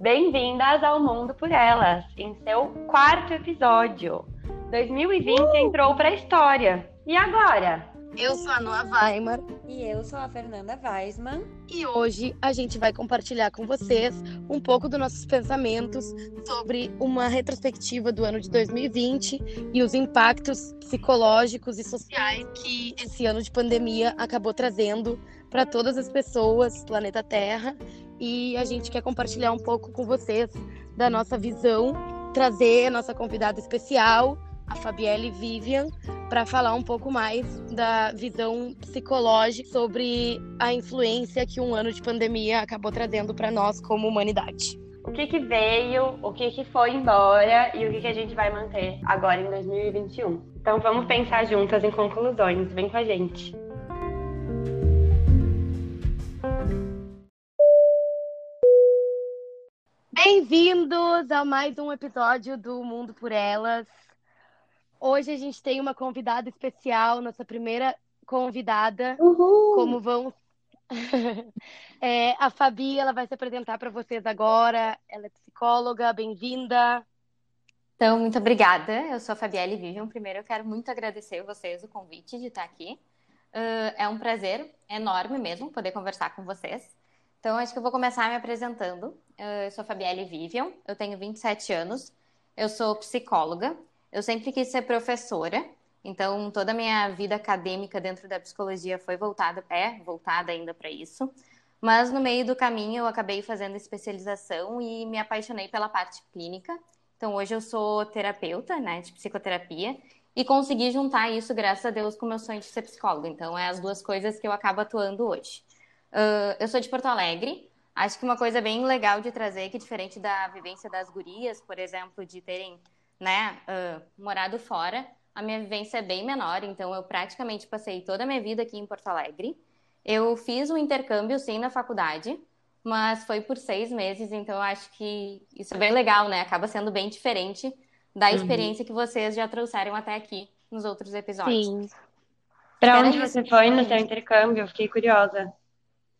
Bem-vindas ao Mundo por Elas, em seu quarto episódio. 2020 uh! entrou para a história. E agora? Eu sou a Noa Weimar. E eu sou a Fernanda Weisman. E hoje a gente vai compartilhar com vocês um pouco dos nossos pensamentos sobre uma retrospectiva do ano de 2020 e os impactos psicológicos e sociais que esse ano de pandemia acabou trazendo para todas as pessoas do planeta Terra. E a gente quer compartilhar um pouco com vocês da nossa visão, trazer a nossa convidada especial, a Fabielle Vivian, para falar um pouco mais da visão psicológica sobre a influência que um ano de pandemia acabou trazendo para nós como humanidade. O que, que veio, o que, que foi embora e o que, que a gente vai manter agora em 2021. Então vamos pensar juntas em conclusões. Vem com a gente. Bem-vindos a mais um episódio do Mundo por Elas. Hoje a gente tem uma convidada especial, nossa primeira convidada. Uhul. Como vão. é, a Fabi, ela vai se apresentar para vocês agora. Ela é psicóloga, bem-vinda. Então, muito obrigada. Eu sou a Fabielle Vivian. Primeiro, eu quero muito agradecer vocês o convite de estar aqui. Uh, é um prazer enorme mesmo poder conversar com vocês. Então, acho que eu vou começar me apresentando. Uh, eu sou Fabielle Vivian, eu tenho 27 anos, eu sou psicóloga eu sempre quis ser professora, então toda a minha vida acadêmica dentro da psicologia foi voltada, é voltada ainda para isso. Mas no meio do caminho eu acabei fazendo especialização e me apaixonei pela parte clínica. Então hoje eu sou terapeuta, né, de psicoterapia e consegui juntar isso, graças a Deus, com o meu sonho de ser psicóloga. Então é as duas coisas que eu acabo atuando hoje. Uh, eu sou de Porto Alegre. Acho que uma coisa bem legal de trazer, que diferente da vivência das gurias, por exemplo, de terem né, uh, morado fora, a minha vivência é bem menor, então eu praticamente passei toda a minha vida aqui em Porto Alegre. Eu fiz um intercâmbio, sim, na faculdade, mas foi por seis meses, então eu acho que isso é bem legal, né? Acaba sendo bem diferente da uhum. experiência uhum. que vocês já trouxeram até aqui nos outros episódios. Sim. Para onde você foi no seu intercâmbio? Eu fiquei curiosa.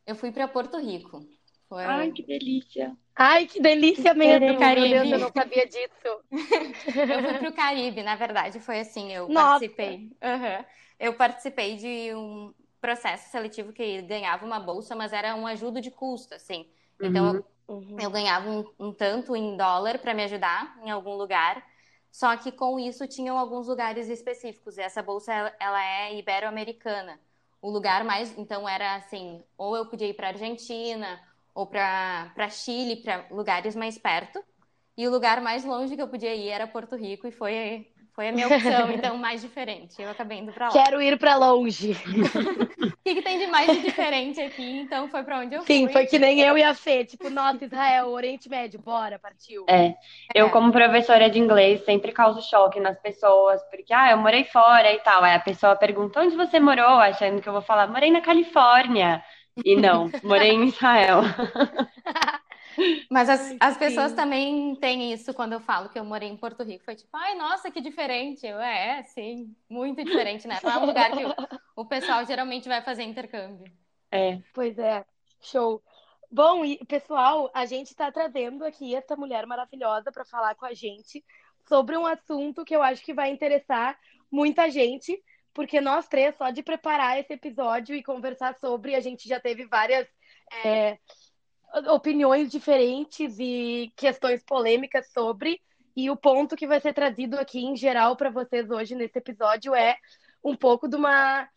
Eu fui para Porto Rico. Foi... Ai, que delícia. Ai, que delícia mesmo. Meu Deus, eu não sabia disso. eu fui pro Caribe, na verdade, foi assim, eu Nossa. participei. Uhum. Eu participei de um processo seletivo que ganhava uma bolsa, mas era um ajudo de custo, assim. Então, uhum. eu, eu, ganhava um, um tanto em dólar para me ajudar em algum lugar. Só que com isso tinham alguns lugares específicos. E essa bolsa ela é ibero-americana. O lugar mais, então era assim, ou eu podia ir para Argentina, ou para Chile, para lugares mais perto. E o lugar mais longe que eu podia ir era Porto Rico e foi, foi a minha opção, então mais diferente. Eu acabei indo para lá. Quero ir para longe. o que, que, tem de mais de diferente aqui? Então foi para onde eu Sim, fui. Sim, foi que nem eu e a Fê, tipo, nossa, Israel, Oriente Médio, bora, partiu. É. Eu, é. como professora de inglês, sempre causo choque nas pessoas, porque, ah, eu morei fora e tal. Aí a pessoa pergunta, onde você morou? Achando que eu vou falar, morei na Califórnia. E não, morei em Israel. Mas as, as pessoas também têm isso quando eu falo que eu morei em Porto Rico. Foi tipo, ai, nossa, que diferente. Eu, é, sim, muito diferente, né? Não é um lugar que o, o pessoal geralmente vai fazer intercâmbio. É. Pois é, show. Bom, e pessoal, a gente está trazendo aqui essa mulher maravilhosa para falar com a gente sobre um assunto que eu acho que vai interessar muita gente, porque nós três, só de preparar esse episódio e conversar sobre, a gente já teve várias é, opiniões diferentes e questões polêmicas sobre. E o ponto que vai ser trazido aqui em geral para vocês hoje nesse episódio é um pouco de uma,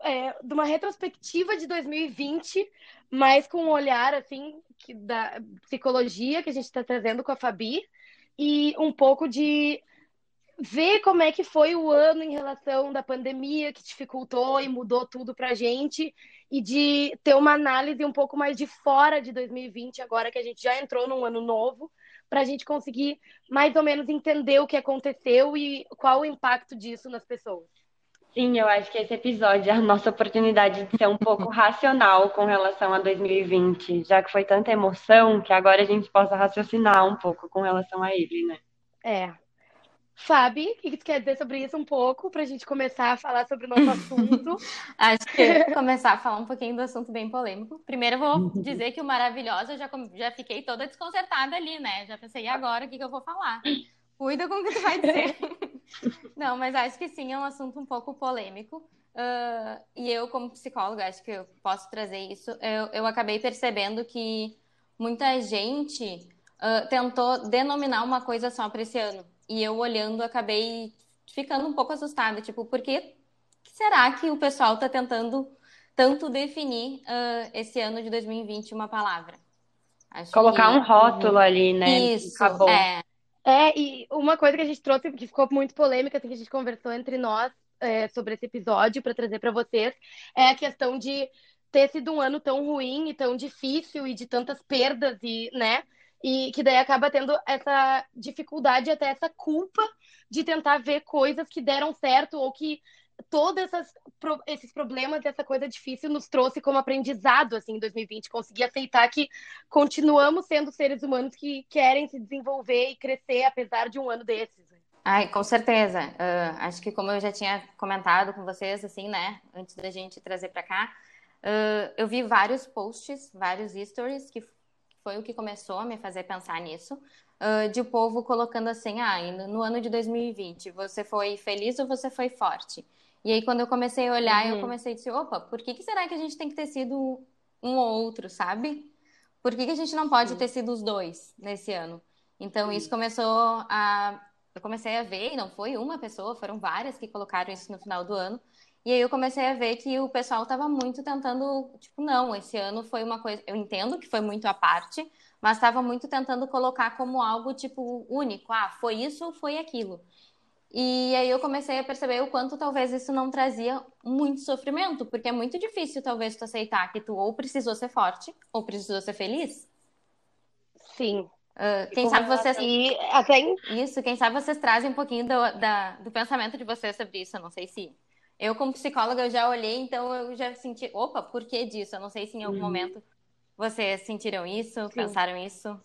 é, de uma retrospectiva de 2020, mas com um olhar assim da psicologia que a gente está trazendo com a Fabi e um pouco de ver como é que foi o ano em relação da pandemia que dificultou e mudou tudo para a gente e de ter uma análise um pouco mais de fora de 2020 agora que a gente já entrou num ano novo para a gente conseguir mais ou menos entender o que aconteceu e qual o impacto disso nas pessoas. Sim, eu acho que esse episódio é a nossa oportunidade de ser um pouco racional com relação a 2020, já que foi tanta emoção que agora a gente possa raciocinar um pouco com relação a ele, né? É, Fabi, o que tu quer dizer sobre isso um pouco, para a gente começar a falar sobre o nosso assunto? Acho que começar a falar um pouquinho do assunto bem polêmico. Primeiro eu vou dizer que o Maravilhosa, já, já fiquei toda desconcertada ali, né? Já pensei, e agora o que, que eu vou falar? Cuida com o que tu vai dizer. Não, mas acho que sim, é um assunto um pouco polêmico. Uh, e eu, como psicóloga, acho que eu posso trazer isso. Eu, eu acabei percebendo que muita gente uh, tentou denominar uma coisa só para esse ano. E eu olhando, acabei ficando um pouco assustada. Tipo, por que será que o pessoal está tentando tanto definir uh, esse ano de 2020 uma palavra? Acho Colocar que... um rótulo ali, né? Isso, Acabou. é. É, e uma coisa que a gente trouxe, que ficou muito polêmica, assim, que a gente conversou entre nós é, sobre esse episódio para trazer para vocês, é a questão de ter sido um ano tão ruim e tão difícil e de tantas perdas e, né? E que daí acaba tendo essa dificuldade, até essa culpa de tentar ver coisas que deram certo ou que todos esses problemas, essa coisa difícil nos trouxe como aprendizado assim em 2020, conseguir aceitar que continuamos sendo seres humanos que querem se desenvolver e crescer apesar de um ano desses. Ai, com certeza. Uh, acho que como eu já tinha comentado com vocês, assim, né, antes da gente trazer para cá, uh, eu vi vários posts, vários stories que foi o que começou a me fazer pensar nisso, uh, de o povo colocando assim, ah, no ano de 2020, você foi feliz ou você foi forte? E aí, quando eu comecei a olhar, uhum. eu comecei a dizer, opa, por que, que será que a gente tem que ter sido um ou outro, sabe? Por que, que a gente não pode uhum. ter sido os dois nesse ano? Então, isso começou a... Eu comecei a ver, e não foi uma pessoa, foram várias que colocaram isso no final do ano. E aí eu comecei a ver que o pessoal estava muito tentando, tipo, não, esse ano foi uma coisa, eu entendo que foi muito à parte, mas estava muito tentando colocar como algo, tipo, único. Ah, foi isso ou foi aquilo. E aí eu comecei a perceber o quanto talvez isso não trazia muito sofrimento, porque é muito difícil talvez tu aceitar que tu ou precisou ser forte ou precisou ser feliz. Sim. Uh, quem sabe vocês. Isso, quem sabe vocês trazem um pouquinho do, da, do pensamento de vocês sobre isso. Eu não sei se. Eu, como psicóloga, eu já olhei, então eu já senti. Opa, por que disso? Eu não sei se em algum uhum. momento vocês sentiram isso, Sim. pensaram isso.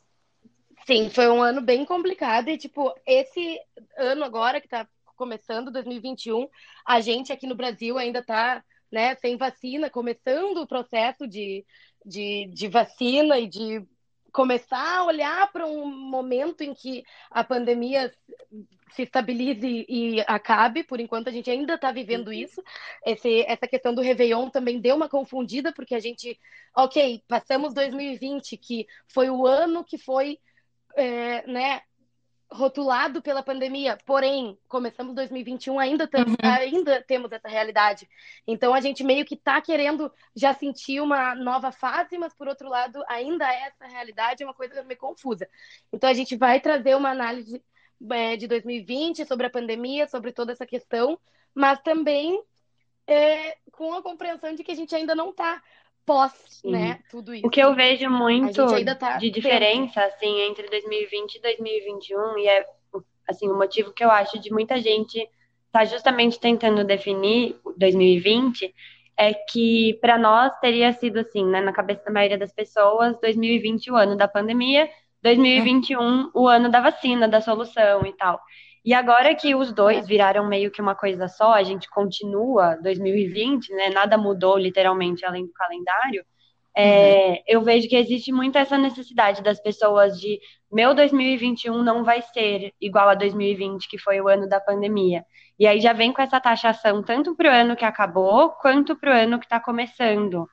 Sim, foi um ano bem complicado e, tipo, esse ano agora que tá começando, 2021, a gente aqui no Brasil ainda tá, né, sem vacina, começando o processo de, de, de vacina e de começar a olhar para um momento em que a pandemia se estabilize e acabe. Por enquanto, a gente ainda está vivendo uhum. isso. Esse, essa questão do Réveillon também deu uma confundida, porque a gente, ok, passamos 2020, que foi o ano que foi é, né, rotulado pela pandemia, porém, começamos 2021, ainda, uhum. ainda temos essa realidade. Então, a gente meio que está querendo já sentir uma nova fase, mas, por outro lado, ainda é essa realidade é uma coisa meio confusa. Então, a gente vai trazer uma análise é, de 2020 sobre a pandemia, sobre toda essa questão, mas também é, com a compreensão de que a gente ainda não está pós, Sim. né, tudo isso. O que eu vejo muito tá de diferença, assim, entre 2020 e 2021, e é, assim, o motivo que eu acho de muita gente tá justamente tentando definir 2020 é que para nós teria sido assim, né, na cabeça da maioria das pessoas, 2020 o ano da pandemia, 2021 o ano da vacina, da solução e tal. E agora que os dois viraram meio que uma coisa só, a gente continua 2020, né? Nada mudou literalmente além do calendário. É, uhum. Eu vejo que existe muito essa necessidade das pessoas de meu 2021 não vai ser igual a 2020, que foi o ano da pandemia. E aí já vem com essa taxação tanto para o ano que acabou quanto para o ano que está começando.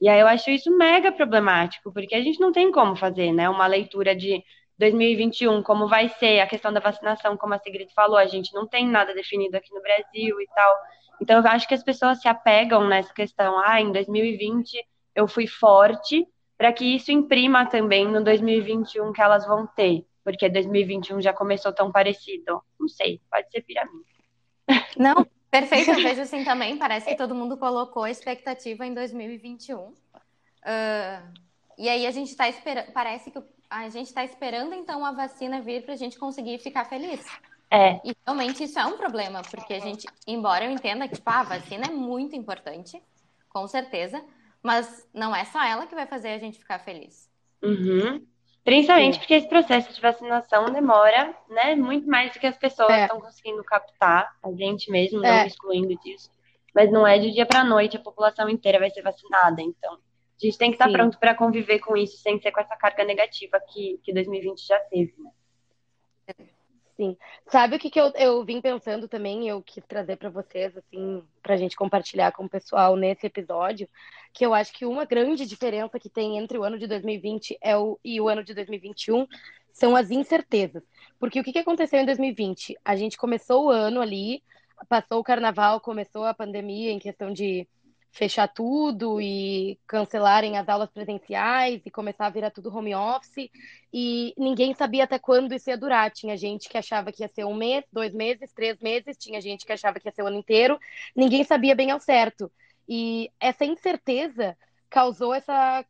E aí eu acho isso mega problemático, porque a gente não tem como fazer, né? Uma leitura de 2021, como vai ser a questão da vacinação, como a Sigrid falou, a gente não tem nada definido aqui no Brasil e tal. Então, eu acho que as pessoas se apegam nessa questão, ah, em 2020 eu fui forte, para que isso imprima também no 2021 que elas vão ter, porque 2021 já começou tão parecido. Não sei, pode ser para mim. Não, perfeito, eu vejo assim também. Parece que todo mundo colocou expectativa em 2021. Uh, e aí a gente está esperando. Parece que a gente está esperando então a vacina vir para a gente conseguir ficar feliz. É. E realmente isso é um problema, porque a gente, embora eu entenda que tipo, ah, a vacina é muito importante, com certeza, mas não é só ela que vai fazer a gente ficar feliz. Uhum. Principalmente Sim. porque esse processo de vacinação demora, né, muito mais do que as pessoas é. estão conseguindo captar, a gente mesmo, não é. excluindo disso. Mas não é de dia para noite a população inteira vai ser vacinada, então a gente tem que estar Sim. pronto para conviver com isso sem ser com essa carga negativa que, que 2020 já teve, né? Sim. Sabe o que, que eu, eu vim pensando também, eu quis trazer para vocês, assim, para a gente compartilhar com o pessoal nesse episódio, que eu acho que uma grande diferença que tem entre o ano de 2020 é o, e o ano de 2021 são as incertezas. Porque o que, que aconteceu em 2020? A gente começou o ano ali, passou o carnaval, começou a pandemia em questão de fechar tudo e cancelarem as aulas presenciais e começar a virar tudo home office. E ninguém sabia até quando isso ia durar. Tinha gente que achava que ia ser um mês, dois meses, três meses, tinha gente que achava que ia ser o ano inteiro. Ninguém sabia bem ao certo. E essa incerteza causou essa,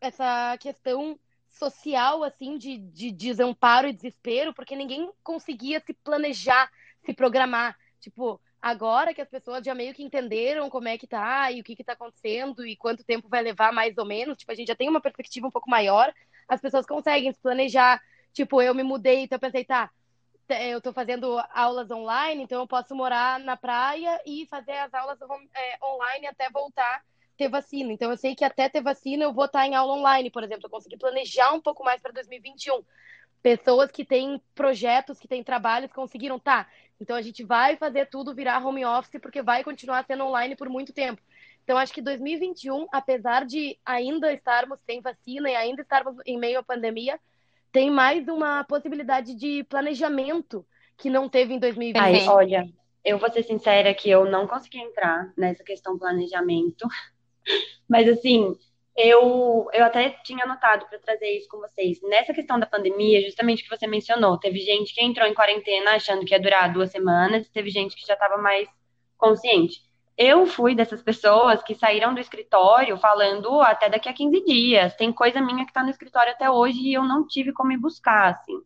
essa questão social, assim, de, de desamparo e desespero, porque ninguém conseguia se planejar, se programar. Tipo, agora que as pessoas já meio que entenderam como é que tá e o que que tá acontecendo e quanto tempo vai levar mais ou menos, tipo, a gente já tem uma perspectiva um pouco maior, as pessoas conseguem se planejar. Tipo, eu me mudei, então eu pensei, tá, eu tô fazendo aulas online, então eu posso morar na praia e fazer as aulas é, online até voltar ter vacina. Então eu sei que até ter vacina eu vou estar em aula online, por exemplo, eu consegui planejar um pouco mais para 2021 pessoas que têm projetos, que têm trabalhos, conseguiram, tá, então a gente vai fazer tudo virar home office porque vai continuar sendo online por muito tempo. Então acho que 2021, apesar de ainda estarmos sem vacina e ainda estarmos em meio à pandemia, tem mais uma possibilidade de planejamento que não teve em 2020. Ai, olha, eu vou ser sincera que eu não consegui entrar nessa questão planejamento. Mas assim, eu, eu até tinha anotado para trazer isso com vocês. Nessa questão da pandemia, justamente que você mencionou, teve gente que entrou em quarentena achando que ia durar duas semanas, teve gente que já estava mais consciente. Eu fui dessas pessoas que saíram do escritório falando até daqui a 15 dias. Tem coisa minha que está no escritório até hoje e eu não tive como ir buscar, assim.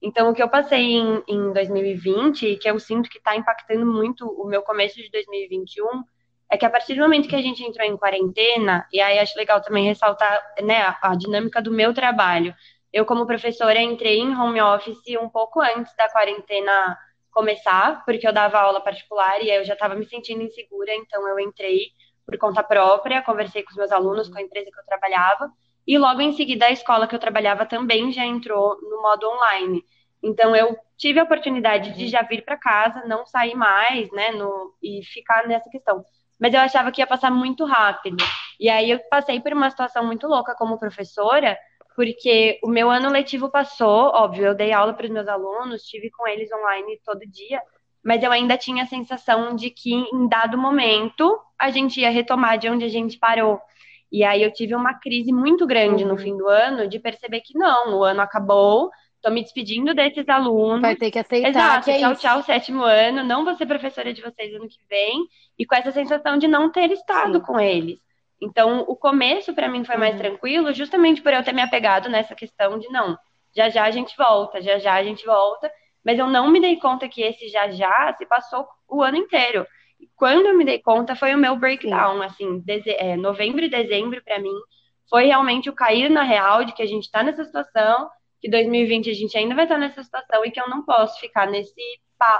Então, o que eu passei em, em 2020, que eu sinto que está impactando muito o meu começo de 2021, é que a partir do momento que a gente entrou em quarentena, e aí acho legal também ressaltar né, a, a dinâmica do meu trabalho. Eu, como professora, entrei em home office um pouco antes da quarentena começar, porque eu dava aula particular e eu já estava me sentindo insegura, então eu entrei por conta própria, conversei com os meus alunos, com a empresa que eu trabalhava, e logo em seguida a escola que eu trabalhava também já entrou no modo online. Então eu tive a oportunidade de já vir para casa, não sair mais, né, no, e ficar nessa questão mas eu achava que ia passar muito rápido. E aí eu passei por uma situação muito louca como professora, porque o meu ano letivo passou, óbvio, eu dei aula para os meus alunos, estive com eles online todo dia, mas eu ainda tinha a sensação de que em dado momento a gente ia retomar de onde a gente parou. E aí eu tive uma crise muito grande uhum. no fim do ano de perceber que não, o ano acabou, Tô me despedindo desses alunos. Vai ter que aceitar. Exato, que é tchau, isso. tchau, sétimo ano. Não vou ser professora de vocês ano que vem. E com essa sensação de não ter estado Sim. com eles. Então, o começo para mim foi mais uhum. tranquilo, justamente por eu ter me apegado nessa questão de não, já já a gente volta, já já a gente volta. Mas eu não me dei conta que esse já já se passou o ano inteiro. E quando eu me dei conta, foi o meu breakdown, Sim. assim, é, novembro e dezembro para mim foi realmente o cair na real de que a gente está nessa situação, que 2020 a gente ainda vai estar nessa situação e que eu não posso ficar nesse,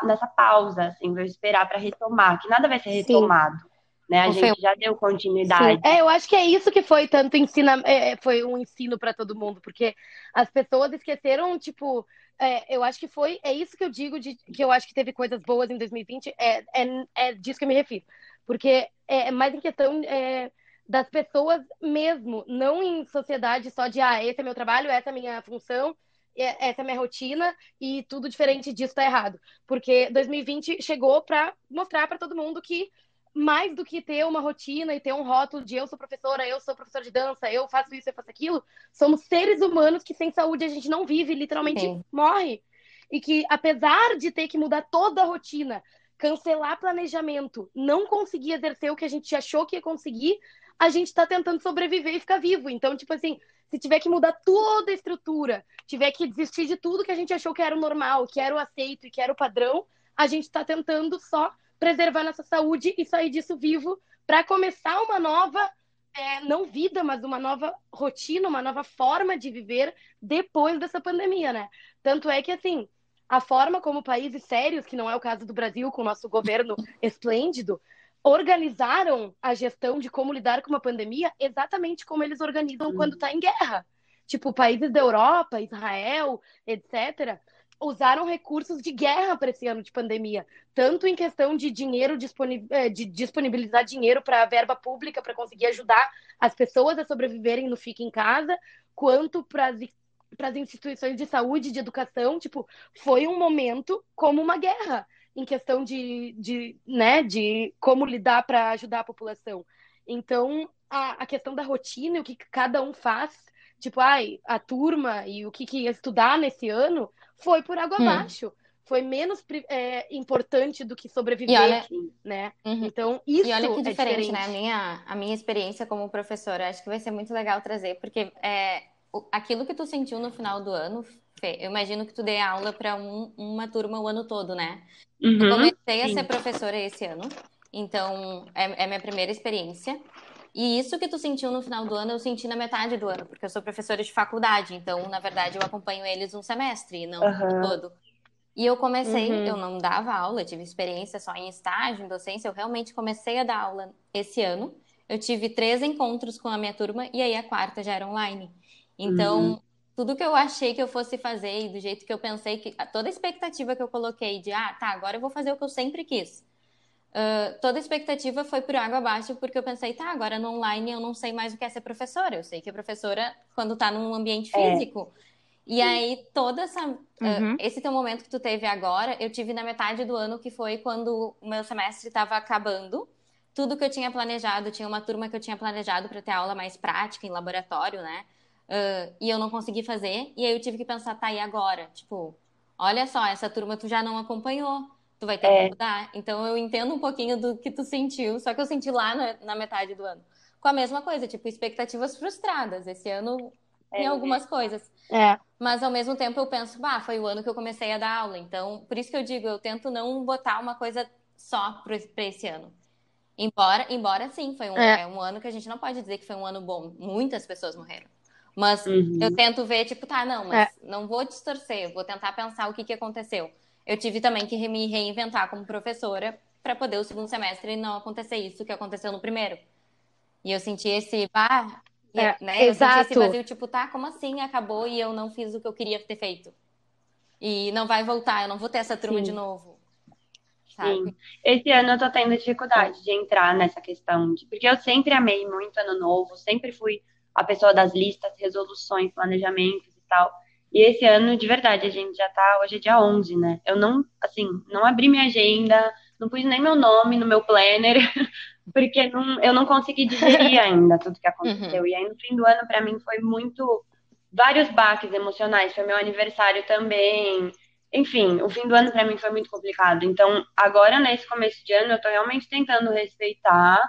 nessa pausa, assim, vou esperar para retomar, que nada vai ser retomado. Sim. Né? A gente já deu continuidade. Sim. É, eu acho que é isso que foi tanto ensina, é, é foi um ensino para todo mundo, porque as pessoas esqueceram, tipo, é, eu acho que foi, é isso que eu digo de que eu acho que teve coisas boas em 2020, é, é, é disso que eu me refiro, porque é, é mais em questão é, das pessoas mesmo, não em sociedade só de, ah, esse é meu trabalho, essa é a minha função, essa é a minha rotina e tudo diferente disso tá errado. Porque 2020 chegou para mostrar para todo mundo que mais do que ter uma rotina e ter um rótulo de eu sou professora, eu sou professora de dança, eu faço isso, eu faço aquilo, somos seres humanos que sem saúde a gente não vive, literalmente Sim. morre. E que apesar de ter que mudar toda a rotina, cancelar planejamento, não conseguir exercer o que a gente achou que ia conseguir, a gente está tentando sobreviver e ficar vivo. Então, tipo assim, se tiver que mudar toda a estrutura, tiver que desistir de tudo que a gente achou que era o normal, que era o aceito e que era o padrão, a gente está tentando só preservar nossa saúde e sair disso vivo para começar uma nova é, não vida, mas uma nova rotina, uma nova forma de viver depois dessa pandemia, né? Tanto é que, assim, a forma como países sérios, que não é o caso do Brasil, com o nosso governo esplêndido, organizaram a gestão de como lidar com uma pandemia exatamente como eles organizam quando está em guerra. Tipo, países da Europa, Israel, etc., usaram recursos de guerra para esse ano de pandemia, tanto em questão de dinheiro é, de disponibilizar dinheiro para a verba pública para conseguir ajudar as pessoas a sobreviverem no fique em casa, quanto para as instituições de saúde, de educação, tipo, foi um momento como uma guerra em questão de, de, né, de como lidar para ajudar a população. Então, a, a questão da rotina, o que cada um faz, tipo, ai, a turma e o que, que ia estudar nesse ano, foi por água hum. abaixo. Foi menos é, importante do que sobreviver, olha... né? Uhum. Então, isso E olha que é diferente, diferente, né? A minha, a minha experiência como professora, acho que vai ser muito legal trazer, porque é, aquilo que tu sentiu no final do ano, Fê, eu imagino que tu dê aula para um, uma turma o ano todo, né? Uhum, eu comecei a ser professora esse ano, então é, é minha primeira experiência. E isso que tu sentiu no final do ano, eu senti na metade do ano, porque eu sou professora de faculdade, então, na verdade, eu acompanho eles um semestre, e não uhum. todo. E eu comecei, uhum. eu não dava aula, tive experiência só em estágio, em docência, eu realmente comecei a dar aula esse ano. Eu tive três encontros com a minha turma, e aí a quarta já era online. Então, uhum. Tudo que eu achei que eu fosse fazer, e do jeito que eu pensei, que toda a expectativa que eu coloquei de, ah, tá, agora eu vou fazer o que eu sempre quis Uh, toda a expectativa foi por água abaixo, porque eu pensei, tá, agora no online eu não sei mais o que é ser professora. Eu sei que a professora, quando tá num ambiente é. físico. É. E aí, toda essa. Uhum. Uh, esse teu momento que tu teve agora, eu tive na metade do ano, que foi quando o meu semestre estava acabando. Tudo que eu tinha planejado, tinha uma turma que eu tinha planejado para ter aula mais prática, em laboratório, né? Uh, e eu não consegui fazer. E aí eu tive que pensar, tá, e agora? Tipo, olha só, essa turma tu já não acompanhou tu vai ter é. que mudar. Então eu entendo um pouquinho do que tu sentiu, só que eu senti lá na, na metade do ano. Com a mesma coisa, tipo, expectativas frustradas. Esse ano é, em algumas coisas. É. Mas ao mesmo tempo eu penso, bah, foi o ano que eu comecei a dar aula. Então, por isso que eu digo, eu tento não botar uma coisa só para esse ano. Embora, embora sim, foi um, é. é. um ano que a gente não pode dizer que foi um ano bom. Muitas pessoas morreram. Mas uhum. eu tento ver, tipo, tá, não, mas é. não vou distorcer, vou tentar pensar o que, que aconteceu eu tive também que me reinventar como professora para poder o segundo semestre não acontecer isso que aconteceu no primeiro. E eu senti esse, ah, é, né? Eu exato. senti esse vazio, tipo, tá, como assim acabou e eu não fiz o que eu queria ter feito? E não vai voltar, eu não vou ter essa turma Sim. de novo. Sabe? Sim. Esse ano eu tô tendo dificuldade de entrar nessa questão, de, porque eu sempre amei muito ano novo, sempre fui a pessoa das listas, resoluções, planejamentos e tal. E esse ano, de verdade, a gente já tá, hoje é dia 11, né? Eu não, assim, não abri minha agenda, não pus nem meu nome no meu planner, porque não, eu não consegui digerir ainda tudo que aconteceu. Uhum. E aí, no fim do ano, para mim, foi muito. vários baques emocionais. Foi meu aniversário também. Enfim, o fim do ano para mim foi muito complicado. Então, agora, nesse começo de ano, eu tô realmente tentando respeitar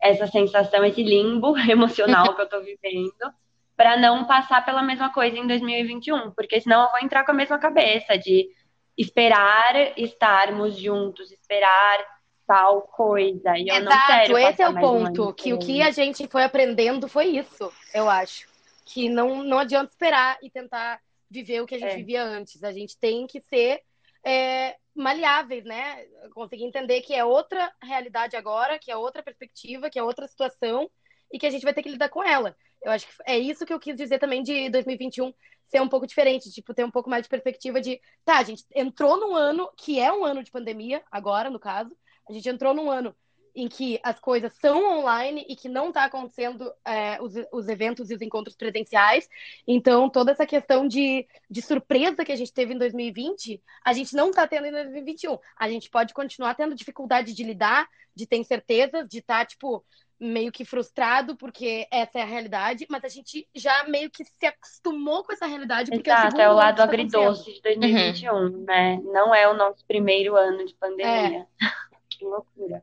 essa sensação, esse limbo emocional que eu tô vivendo para não passar pela mesma coisa em 2021, porque senão eu vou entrar com a mesma cabeça de esperar estarmos juntos, esperar tal coisa. E eu Exato, não quero esse é o ponto, um que o que a gente foi aprendendo foi isso, eu acho. Que não, não adianta esperar e tentar viver o que a gente é. vivia antes. A gente tem que ser é, maleáveis, né? Conseguir entender que é outra realidade agora, que é outra perspectiva, que é outra situação e que a gente vai ter que lidar com ela. Eu acho que é isso que eu quis dizer também de 2021 ser um pouco diferente, tipo, ter um pouco mais de perspectiva de, tá, a gente entrou num ano que é um ano de pandemia, agora, no caso, a gente entrou num ano em que as coisas são online e que não está acontecendo é, os, os, eventos e os encontros presenciais. Então, toda essa questão de, de surpresa que a gente teve em 2020, a gente não está tendo em 2021. A gente pode continuar tendo dificuldade de lidar, de ter incertezas, de estar, tá, tipo, meio que frustrado, porque essa é a realidade, mas a gente já meio que se acostumou com essa realidade. Porque Exato, é, o lado tá agridoce de 2021, uhum. né? Não é o nosso primeiro ano de pandemia. É. que loucura.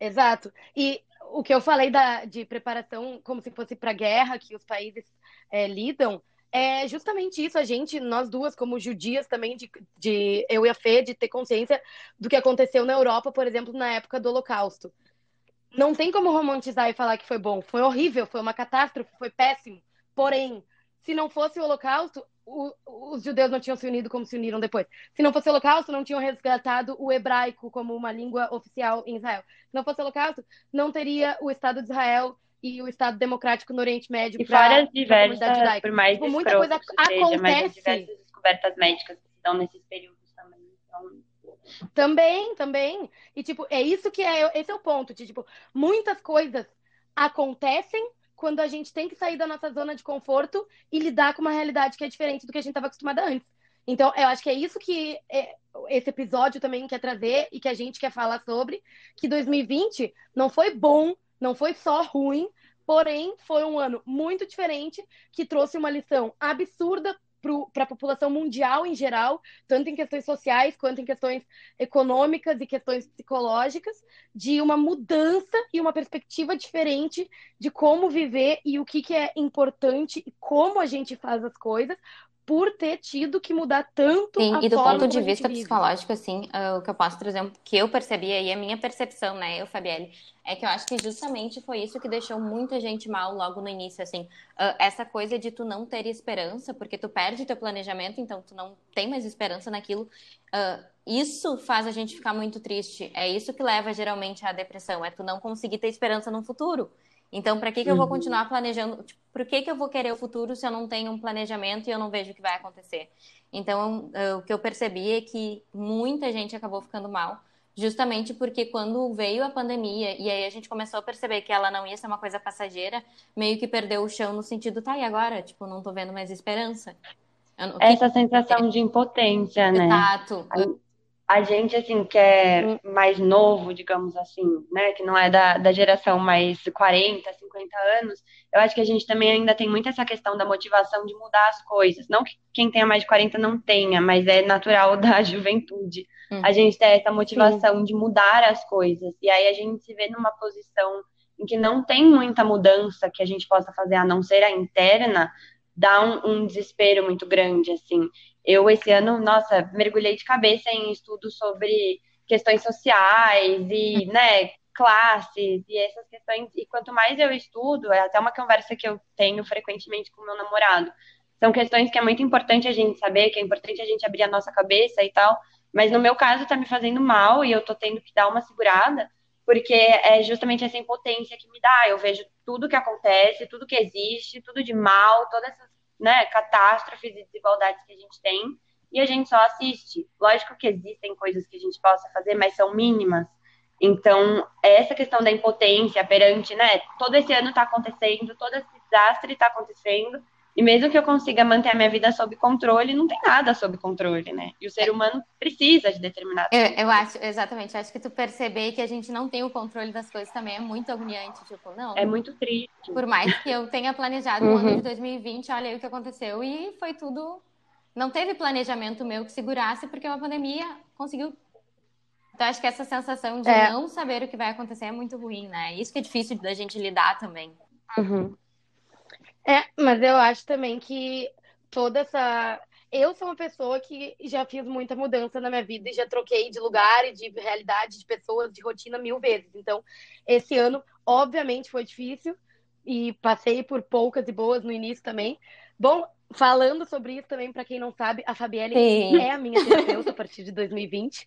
Exato. E o que eu falei da, de preparação como se fosse para guerra que os países é, lidam, é justamente isso. A gente, nós duas, como judias também, de, de eu e a Fê, de ter consciência do que aconteceu na Europa, por exemplo, na época do Holocausto não tem como romantizar e falar que foi bom. Foi horrível, foi uma catástrofe, foi péssimo. Porém, se não fosse o Holocausto, o, os judeus não tinham se unido como se uniram depois. Se não fosse o Holocausto, não tinham resgatado o hebraico como uma língua oficial em Israel. Se não fosse o Holocausto, não teria o Estado de Israel e o Estado Democrático no Oriente Médio. E várias diversas, por mais tipo, muita coisa seja, acontece. diversas descobertas médicas que dão nesses períodos também. Então... Também, também. E, tipo, é isso que é. Esse é o ponto. De, tipo, muitas coisas acontecem quando a gente tem que sair da nossa zona de conforto e lidar com uma realidade que é diferente do que a gente estava acostumada antes. Então, eu acho que é isso que é, esse episódio também quer trazer e que a gente quer falar sobre, que 2020 não foi bom, não foi só ruim, porém foi um ano muito diferente que trouxe uma lição absurda para a população mundial em geral, tanto em questões sociais quanto em questões econômicas e questões psicológicas, de uma mudança e uma perspectiva diferente de como viver e o que, que é importante e como a gente faz as coisas, por ter tido que mudar tanto Sim, a e do ponto de vista psicológico, assim, uh, o que eu posso trazer, que eu percebi aí, a minha percepção, né, eu, Fabielle, é que eu acho que justamente foi isso que deixou muita gente mal logo no início, assim, uh, essa coisa de tu não ter esperança, porque tu perde teu planejamento, então tu não tem mais esperança naquilo, uh, isso faz a gente ficar muito triste, é isso que leva geralmente à depressão, é tu não conseguir ter esperança no futuro. Então, para que, que eu vou uhum. continuar planejando? Tipo, por que, que eu vou querer o futuro se eu não tenho um planejamento e eu não vejo o que vai acontecer? Então, o que eu percebi é que muita gente acabou ficando mal, justamente porque quando veio a pandemia e aí a gente começou a perceber que ela não ia ser uma coisa passageira, meio que perdeu o chão no sentido, tá, e agora? Tipo, não tô vendo mais esperança. Eu, Essa que... sensação de impotência, né? Exato a gente, assim, que é hum. mais novo, digamos assim, né, que não é da, da geração mais 40, 50 anos, eu acho que a gente também ainda tem muito essa questão da motivação de mudar as coisas. Não que quem tenha mais de 40 não tenha, mas é natural da juventude. Hum. A gente tem essa motivação Sim. de mudar as coisas. E aí a gente se vê numa posição em que não tem muita mudança que a gente possa fazer, a não ser a interna, dá um, um desespero muito grande, assim. Eu, esse ano, nossa, mergulhei de cabeça em estudos sobre questões sociais e, né, classes e essas questões. E quanto mais eu estudo, é até uma conversa que eu tenho frequentemente com meu namorado. São questões que é muito importante a gente saber, que é importante a gente abrir a nossa cabeça e tal. Mas no meu caso tá me fazendo mal e eu tô tendo que dar uma segurada, porque é justamente essa impotência que me dá. Eu vejo tudo que acontece, tudo que existe, tudo de mal, todas essas né, catástrofes e desigualdades que a gente tem, e a gente só assiste. Lógico que existem coisas que a gente possa fazer, mas são mínimas. Então, essa questão da impotência perante, né, todo esse ano está acontecendo, todo esse desastre está acontecendo, e mesmo que eu consiga manter a minha vida sob controle, não tem nada sob controle, né? E o ser humano precisa de determinadas eu, eu acho, exatamente, eu acho que tu perceber que a gente não tem o controle das coisas também é muito agoniante, tipo, não. É muito triste. Por mais que eu tenha planejado uhum. o ano de 2020, olha aí o que aconteceu e foi tudo não teve planejamento meu que segurasse porque uma pandemia conseguiu então, acho que essa sensação de é. não saber o que vai acontecer é muito ruim, né? Isso que é difícil da gente lidar também. Uhum. É, mas eu acho também que toda essa. Eu sou uma pessoa que já fiz muita mudança na minha vida e já troquei de lugar e de realidade, de pessoas, de rotina mil vezes. Então, esse ano, obviamente, foi difícil e passei por poucas e boas no início também. Bom, falando sobre isso também, para quem não sabe, a Fabielle Sim. é a minha terapeuta a partir de 2020.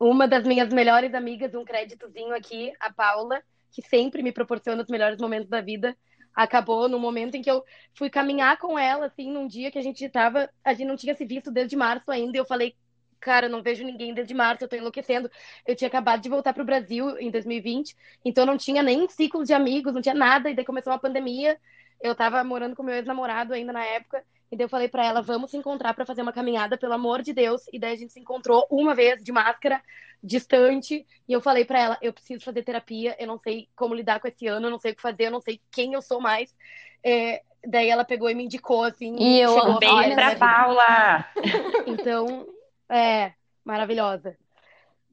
Uma das minhas melhores amigas, um créditozinho aqui, a Paula, que sempre me proporciona os melhores momentos da vida acabou no momento em que eu fui caminhar com ela, assim, num dia que a gente tava, a gente não tinha se visto desde março ainda, e eu falei, cara, não vejo ninguém desde março, eu tô enlouquecendo. Eu tinha acabado de voltar pro Brasil em 2020, então não tinha nem ciclo de amigos, não tinha nada, e daí começou uma pandemia. Eu tava morando com meu ex-namorado ainda na época, e daí eu falei para ela, vamos se encontrar para fazer uma caminhada, pelo amor de Deus. E daí a gente se encontrou uma vez de máscara, distante, e eu falei para ela, eu preciso fazer terapia, eu não sei como lidar com esse ano, eu não sei o que fazer, eu não sei quem eu sou mais. É, daí ela pegou e me indicou, assim. E eu chegou bem pra Paula! Então, é, maravilhosa.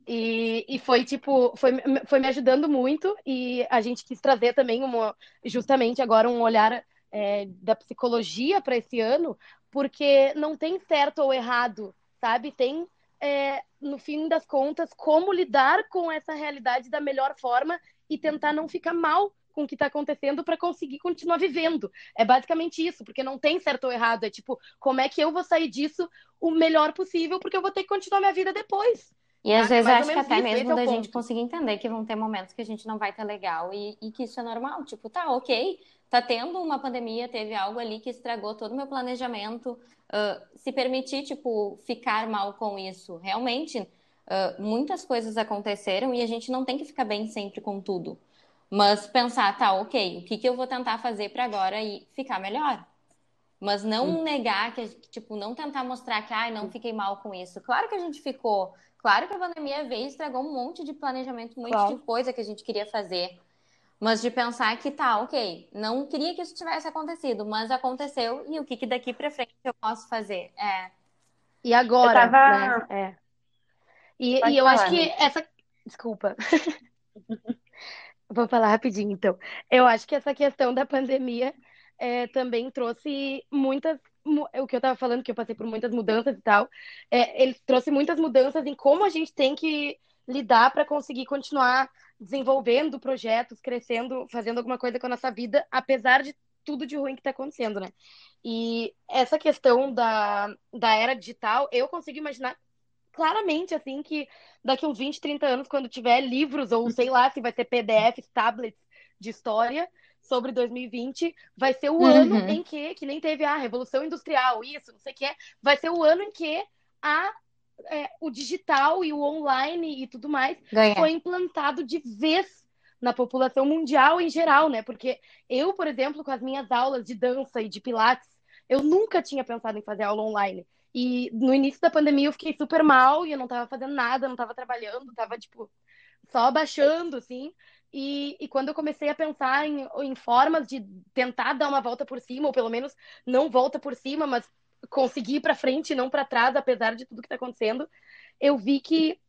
E, e foi tipo, foi, foi me ajudando muito e a gente quis trazer também uma, justamente agora um olhar é, da psicologia para esse ano, porque não tem certo ou errado, sabe? Tem, é, no fim das contas, como lidar com essa realidade da melhor forma e tentar não ficar mal com o que está acontecendo para conseguir continuar vivendo. É basicamente isso, porque não tem certo ou errado. É tipo, como é que eu vou sair disso o melhor possível, porque eu vou ter que continuar minha vida depois. E às vezes acho que até mesmo é da gente conseguir entender que vão ter momentos que a gente não vai estar legal e, e, que isso é normal. Tipo, tá, ok, tá tendo uma pandemia, teve algo ali que estragou todo o meu planejamento. Uh, se permitir, tipo, ficar mal com isso. Realmente, uh, muitas coisas aconteceram e a gente não tem que ficar bem sempre com tudo. Mas pensar, tá, ok, o que, que eu vou tentar fazer para agora e ficar melhor? Mas não Sim. negar, que, tipo, não tentar mostrar que, ai, não fiquei mal com isso. Claro que a gente ficou. Claro que a pandemia veio e estragou um monte de planejamento, um monte claro. de coisa que a gente queria fazer. Mas de pensar que tá, ok, não queria que isso tivesse acontecido, mas aconteceu e o que, que daqui para frente eu posso fazer? É. E agora? Tava... Né? É. E, e eu acho que essa. Desculpa. Vou falar rapidinho, então. Eu acho que essa questão da pandemia é, também trouxe muitas. O que eu estava falando, que eu passei por muitas mudanças e tal, é, ele trouxe muitas mudanças em como a gente tem que lidar para conseguir continuar desenvolvendo projetos, crescendo, fazendo alguma coisa com a nossa vida, apesar de tudo de ruim que está acontecendo, né? E essa questão da, da era digital, eu consigo imaginar claramente, assim, que daqui uns 20, 30 anos, quando tiver livros, ou sei lá, se vai ter PDFs, tablets de história sobre 2020, vai ser o uhum. ano em que, que nem teve a Revolução Industrial, isso, não sei o que, vai ser o ano em que a, é, o digital e o online e tudo mais Ganha. foi implantado de vez na população mundial em geral, né? Porque eu, por exemplo, com as minhas aulas de dança e de pilates, eu nunca tinha pensado em fazer aula online. E no início da pandemia eu fiquei super mal e eu não tava fazendo nada, não tava trabalhando, tava, tipo, só baixando, assim. E, e quando eu comecei a pensar em, em formas de tentar dar uma volta por cima, ou pelo menos não volta por cima, mas conseguir ir para frente e não para trás, apesar de tudo que está acontecendo, eu vi que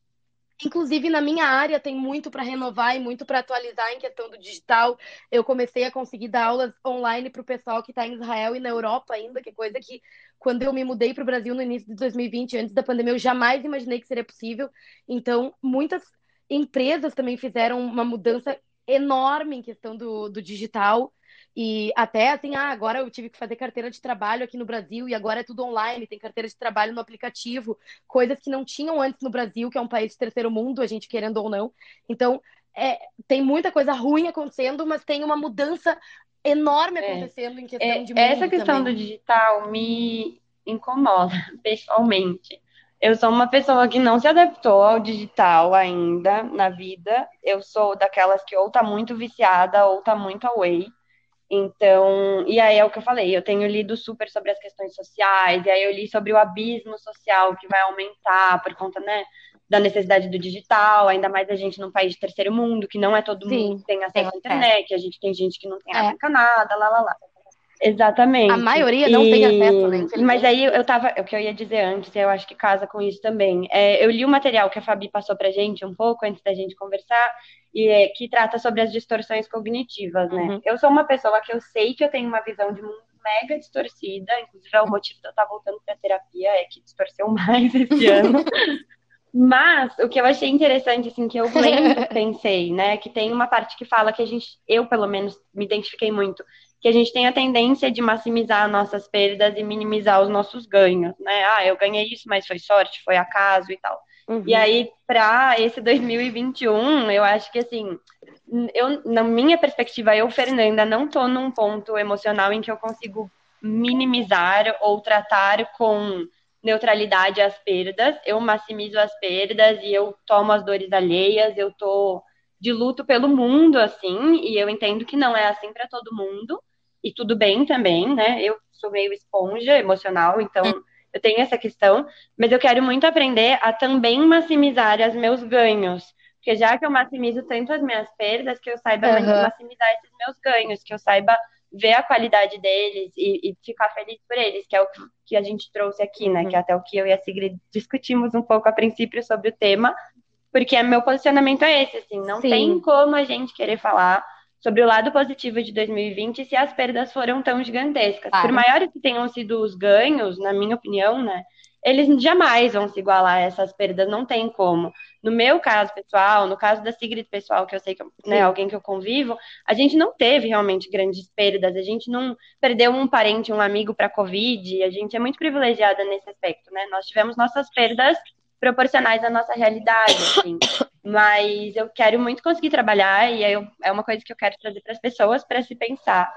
Inclusive, na minha área, tem muito para renovar e muito para atualizar em questão do digital. Eu comecei a conseguir dar aulas online para o pessoal que está em Israel e na Europa ainda, que é coisa que, quando eu me mudei para o Brasil no início de 2020, antes da pandemia, eu jamais imaginei que seria possível. Então, muitas empresas também fizeram uma mudança enorme em questão do, do digital. E até assim, ah, agora eu tive que fazer carteira de trabalho aqui no Brasil e agora é tudo online, tem carteira de trabalho no aplicativo, coisas que não tinham antes no Brasil, que é um país de terceiro mundo, a gente querendo ou não. Então, é, tem muita coisa ruim acontecendo, mas tem uma mudança enorme é. acontecendo é, em questão é, de mundo Essa questão também. do digital me incomoda pessoalmente. Eu sou uma pessoa que não se adaptou ao digital ainda na vida. Eu sou daquelas que ou tá muito viciada ou tá muito away. Então, e aí é o que eu falei, eu tenho lido super sobre as questões sociais, e aí eu li sobre o abismo social que vai aumentar por conta, né, da necessidade do digital, ainda mais a gente num país de terceiro mundo, que não é todo Sim, mundo que tem acesso à internet, a gente tem gente que não tem é. nada, lá, lá, lá. Exatamente. A maioria não e... tem acesso, né? Mas aí eu tava, o que eu ia dizer antes, eu acho que casa com isso também. É, eu li o material que a Fabi passou pra gente um pouco antes da gente conversar, e é, que trata sobre as distorções cognitivas, né? Uhum. Eu sou uma pessoa que eu sei que eu tenho uma visão de mundo mega distorcida, inclusive é o motivo de eu estar voltando para terapia, é que distorceu mais esse ano. Mas o que eu achei interessante, assim, que eu lembro, pensei, né, que tem uma parte que fala que a gente, eu pelo menos me identifiquei muito, que a gente tem a tendência de maximizar nossas perdas e minimizar os nossos ganhos, né? Ah, eu ganhei isso, mas foi sorte, foi acaso e tal. Uhum. E aí, para esse 2021, eu acho que assim, eu, na minha perspectiva, eu, Fernanda, não tô num ponto emocional em que eu consigo minimizar ou tratar com neutralidade as perdas. Eu maximizo as perdas e eu tomo as dores alheias, eu tô de luto pelo mundo, assim, e eu entendo que não é assim para todo mundo, e tudo bem também, né? Eu sou meio esponja emocional, então eu tenho essa questão, mas eu quero muito aprender a também maximizar os meus ganhos. Porque já que eu maximizo tanto as minhas perdas, que eu saiba uhum. maximizar esses meus ganhos, que eu saiba ver a qualidade deles e, e, ficar feliz por eles, que é o que a gente trouxe aqui, né? Uhum. Que até o que eu e a Sigrid discutimos um pouco a princípio sobre o tema, porque meu posicionamento é esse, assim, não Sim. tem como a gente querer falar sobre o lado positivo de 2020 se as perdas foram tão gigantescas. Claro. Por maiores que tenham sido os ganhos, na minha opinião, né? Eles jamais vão se igualar a essas perdas, não tem como. No meu caso pessoal, no caso da Sigrid pessoal, que eu sei que né, alguém que eu convivo, a gente não teve realmente grandes perdas, a gente não perdeu um parente, um amigo para Covid, a gente é muito privilegiada nesse aspecto, né? Nós tivemos nossas perdas proporcionais à nossa realidade, assim. Mas eu quero muito conseguir trabalhar e eu, é uma coisa que eu quero trazer para as pessoas para se pensar,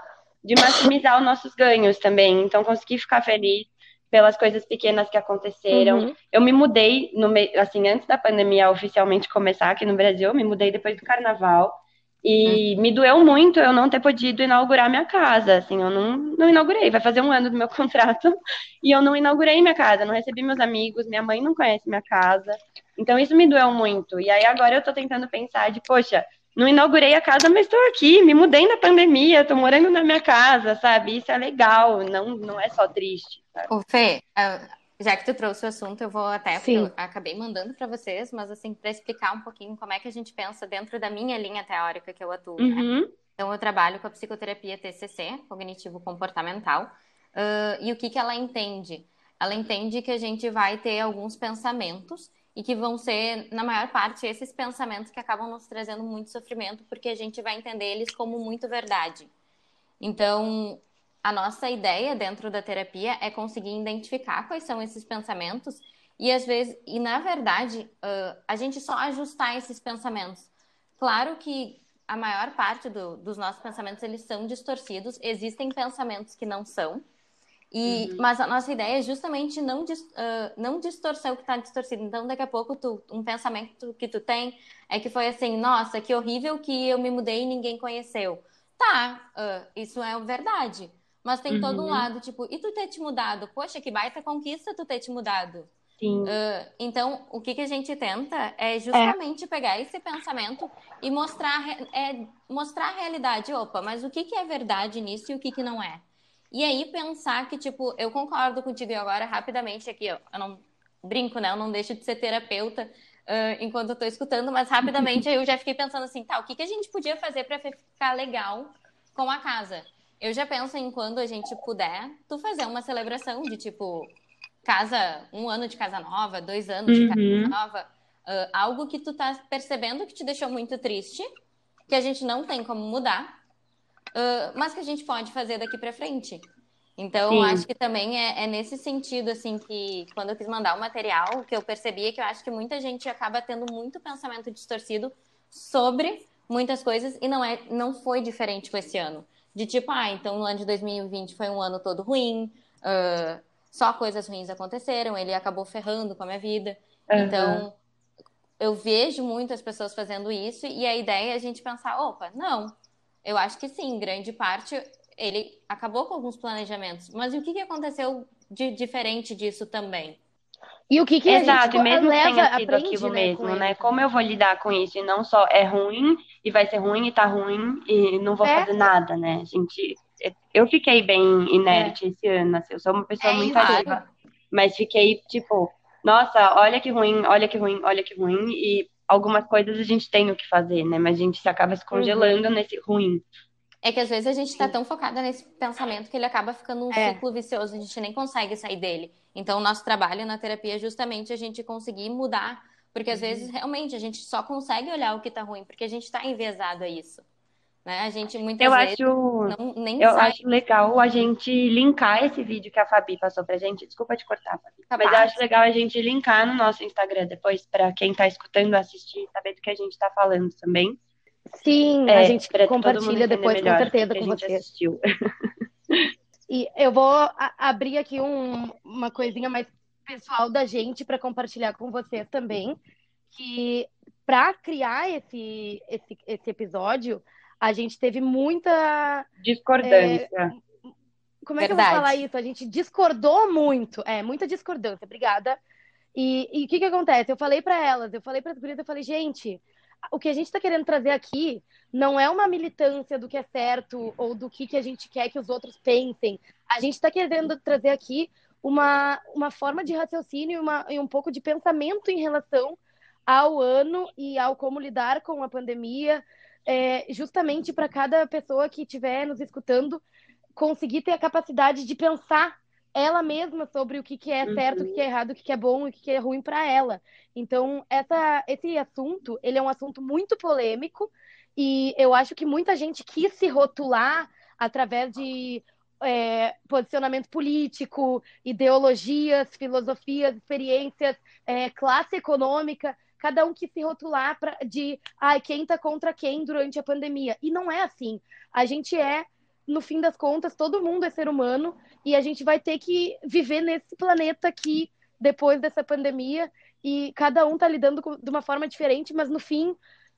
de maximizar os nossos ganhos também. Então, conseguir ficar feliz pelas coisas pequenas que aconteceram. Uhum. Eu me mudei, no, assim, antes da pandemia oficialmente começar aqui no Brasil, eu me mudei depois do carnaval. E uhum. me doeu muito eu não ter podido inaugurar minha casa. Assim, eu não, não inaugurei. Vai fazer um ano do meu contrato e eu não inaugurei minha casa. Não recebi meus amigos, minha mãe não conhece minha casa. Então isso me doeu muito. E aí agora eu tô tentando pensar de, poxa, não inaugurei a casa, mas estou aqui, me mudei na pandemia, estou morando na minha casa, sabe? Isso é legal, não, não é só triste. Sabe? Fê, ah, já que tu trouxe o assunto, eu vou até, eu acabei mandando para vocês, mas assim, para explicar um pouquinho como é que a gente pensa dentro da minha linha teórica que eu atuo. Né? Uhum. Né? Então, eu trabalho com a psicoterapia TCC, cognitivo-comportamental, uh, e o que, que ela entende? Ela entende que a gente vai ter alguns pensamentos e que vão ser, na maior parte, esses pensamentos que acabam nos trazendo muito sofrimento, porque a gente vai entender eles como muito verdade. Então, a nossa ideia dentro da terapia é conseguir identificar quais são esses pensamentos e às vezes, e na verdade, uh, a gente só ajustar esses pensamentos. Claro que a maior parte do, dos nossos pensamentos eles são distorcidos, existem pensamentos que não são, e, uhum. Mas a nossa ideia é justamente não, uh, não distorcer o que está distorcido. Então, daqui a pouco, tu, um pensamento que tu tem é que foi assim: nossa, que horrível que eu me mudei e ninguém conheceu. Tá, uh, isso é verdade. Mas tem uhum. todo um uhum. lado, tipo, e tu ter te mudado? Poxa, que baita conquista tu ter te mudado. Sim. Uh, então, o que, que a gente tenta é justamente é. pegar esse pensamento e mostrar, é, mostrar a realidade. Opa, mas o que, que é verdade nisso e o que, que não é? E aí pensar que, tipo, eu concordo contigo e agora, rapidamente aqui, ó, eu não brinco, né? Eu não deixo de ser terapeuta uh, enquanto eu tô escutando, mas rapidamente eu já fiquei pensando assim, tá, o que, que a gente podia fazer para ficar legal com a casa? Eu já penso em quando a gente puder, tu fazer uma celebração de tipo casa, um ano de casa nova, dois anos uhum. de casa uhum. nova, uh, algo que tu tá percebendo que te deixou muito triste, que a gente não tem como mudar, uh, mas que a gente pode fazer daqui para frente. Então, Sim. acho que também é, é, nesse sentido, assim, que quando eu quis mandar o material, que eu percebi é que eu acho que muita gente acaba tendo muito pensamento distorcido sobre muitas coisas e não, é, não foi diferente com esse ano. De tipo, ah, então o ano de 2020 foi um ano todo ruim, uh, só coisas ruins aconteceram, ele acabou ferrando com a minha vida. Uhum. Então, eu vejo muitas pessoas fazendo isso e a ideia é a gente pensar, opa, não, eu acho que sim, grande parte ele acabou com alguns planejamentos. Mas e o que, que aconteceu de diferente disso também? E o que, que Exato, a gente mesmo leva, que tenha sido aprende, aquilo né, mesmo, né? Como eu vou lidar com isso? E não só é ruim, e vai ser ruim, e tá ruim, e não vou é. fazer nada, né? Gente, eu fiquei bem inerte é. esse ano, assim, eu sou uma pessoa é muito ativa. Mas fiquei, tipo, nossa, olha que ruim, olha que ruim, olha que ruim, e algumas coisas a gente tem o que fazer, né? Mas a gente se acaba se congelando uhum. nesse ruim. É que às vezes a gente está tão focada nesse pensamento que ele acaba ficando um é. ciclo vicioso, a gente nem consegue sair dele. Então, o nosso trabalho na terapia é justamente a gente conseguir mudar, porque às uhum. vezes realmente a gente só consegue olhar o que está ruim, porque a gente está enviesado a isso. Né? A gente muitas eu vezes acho, não, nem Eu acho legal a gente linkar esse vídeo que a Fabi passou pra gente. Desculpa te cortar, Fabi. Tá Mas eu acho legal a gente linkar no nosso Instagram depois, para quem está escutando assistir, saber do que a gente está falando também. Sim, é, a gente compartilha depois, com certeza, com vocês. e eu vou abrir aqui um, uma coisinha mais pessoal da gente para compartilhar com vocês também, que para criar esse, esse, esse episódio, a gente teve muita discordância. É, como é Verdade. que eu vou falar isso? A gente discordou muito, é, muita discordância. Obrigada. E o que que acontece? Eu falei para elas, eu falei para as gurias, eu falei, gente, o que a gente está querendo trazer aqui não é uma militância do que é certo ou do que, que a gente quer que os outros pensem. A gente está querendo trazer aqui uma, uma forma de raciocínio e, uma, e um pouco de pensamento em relação ao ano e ao como lidar com a pandemia, é, justamente para cada pessoa que estiver nos escutando conseguir ter a capacidade de pensar ela mesma sobre o que, que é certo, uhum. o que, é errado, o que, que é bom e o que, que é ruim para ela. Então, essa, esse assunto, ele é um assunto muito polêmico e eu acho que muita gente quis se rotular através de é, posicionamento político, ideologias, filosofias, experiências, é, classe econômica, cada um que se rotular pra, de ah, quem está contra quem durante a pandemia. E não é assim. A gente é, no fim das contas, todo mundo é ser humano e a gente vai ter que viver nesse planeta aqui depois dessa pandemia e cada um está lidando com, de uma forma diferente, mas no fim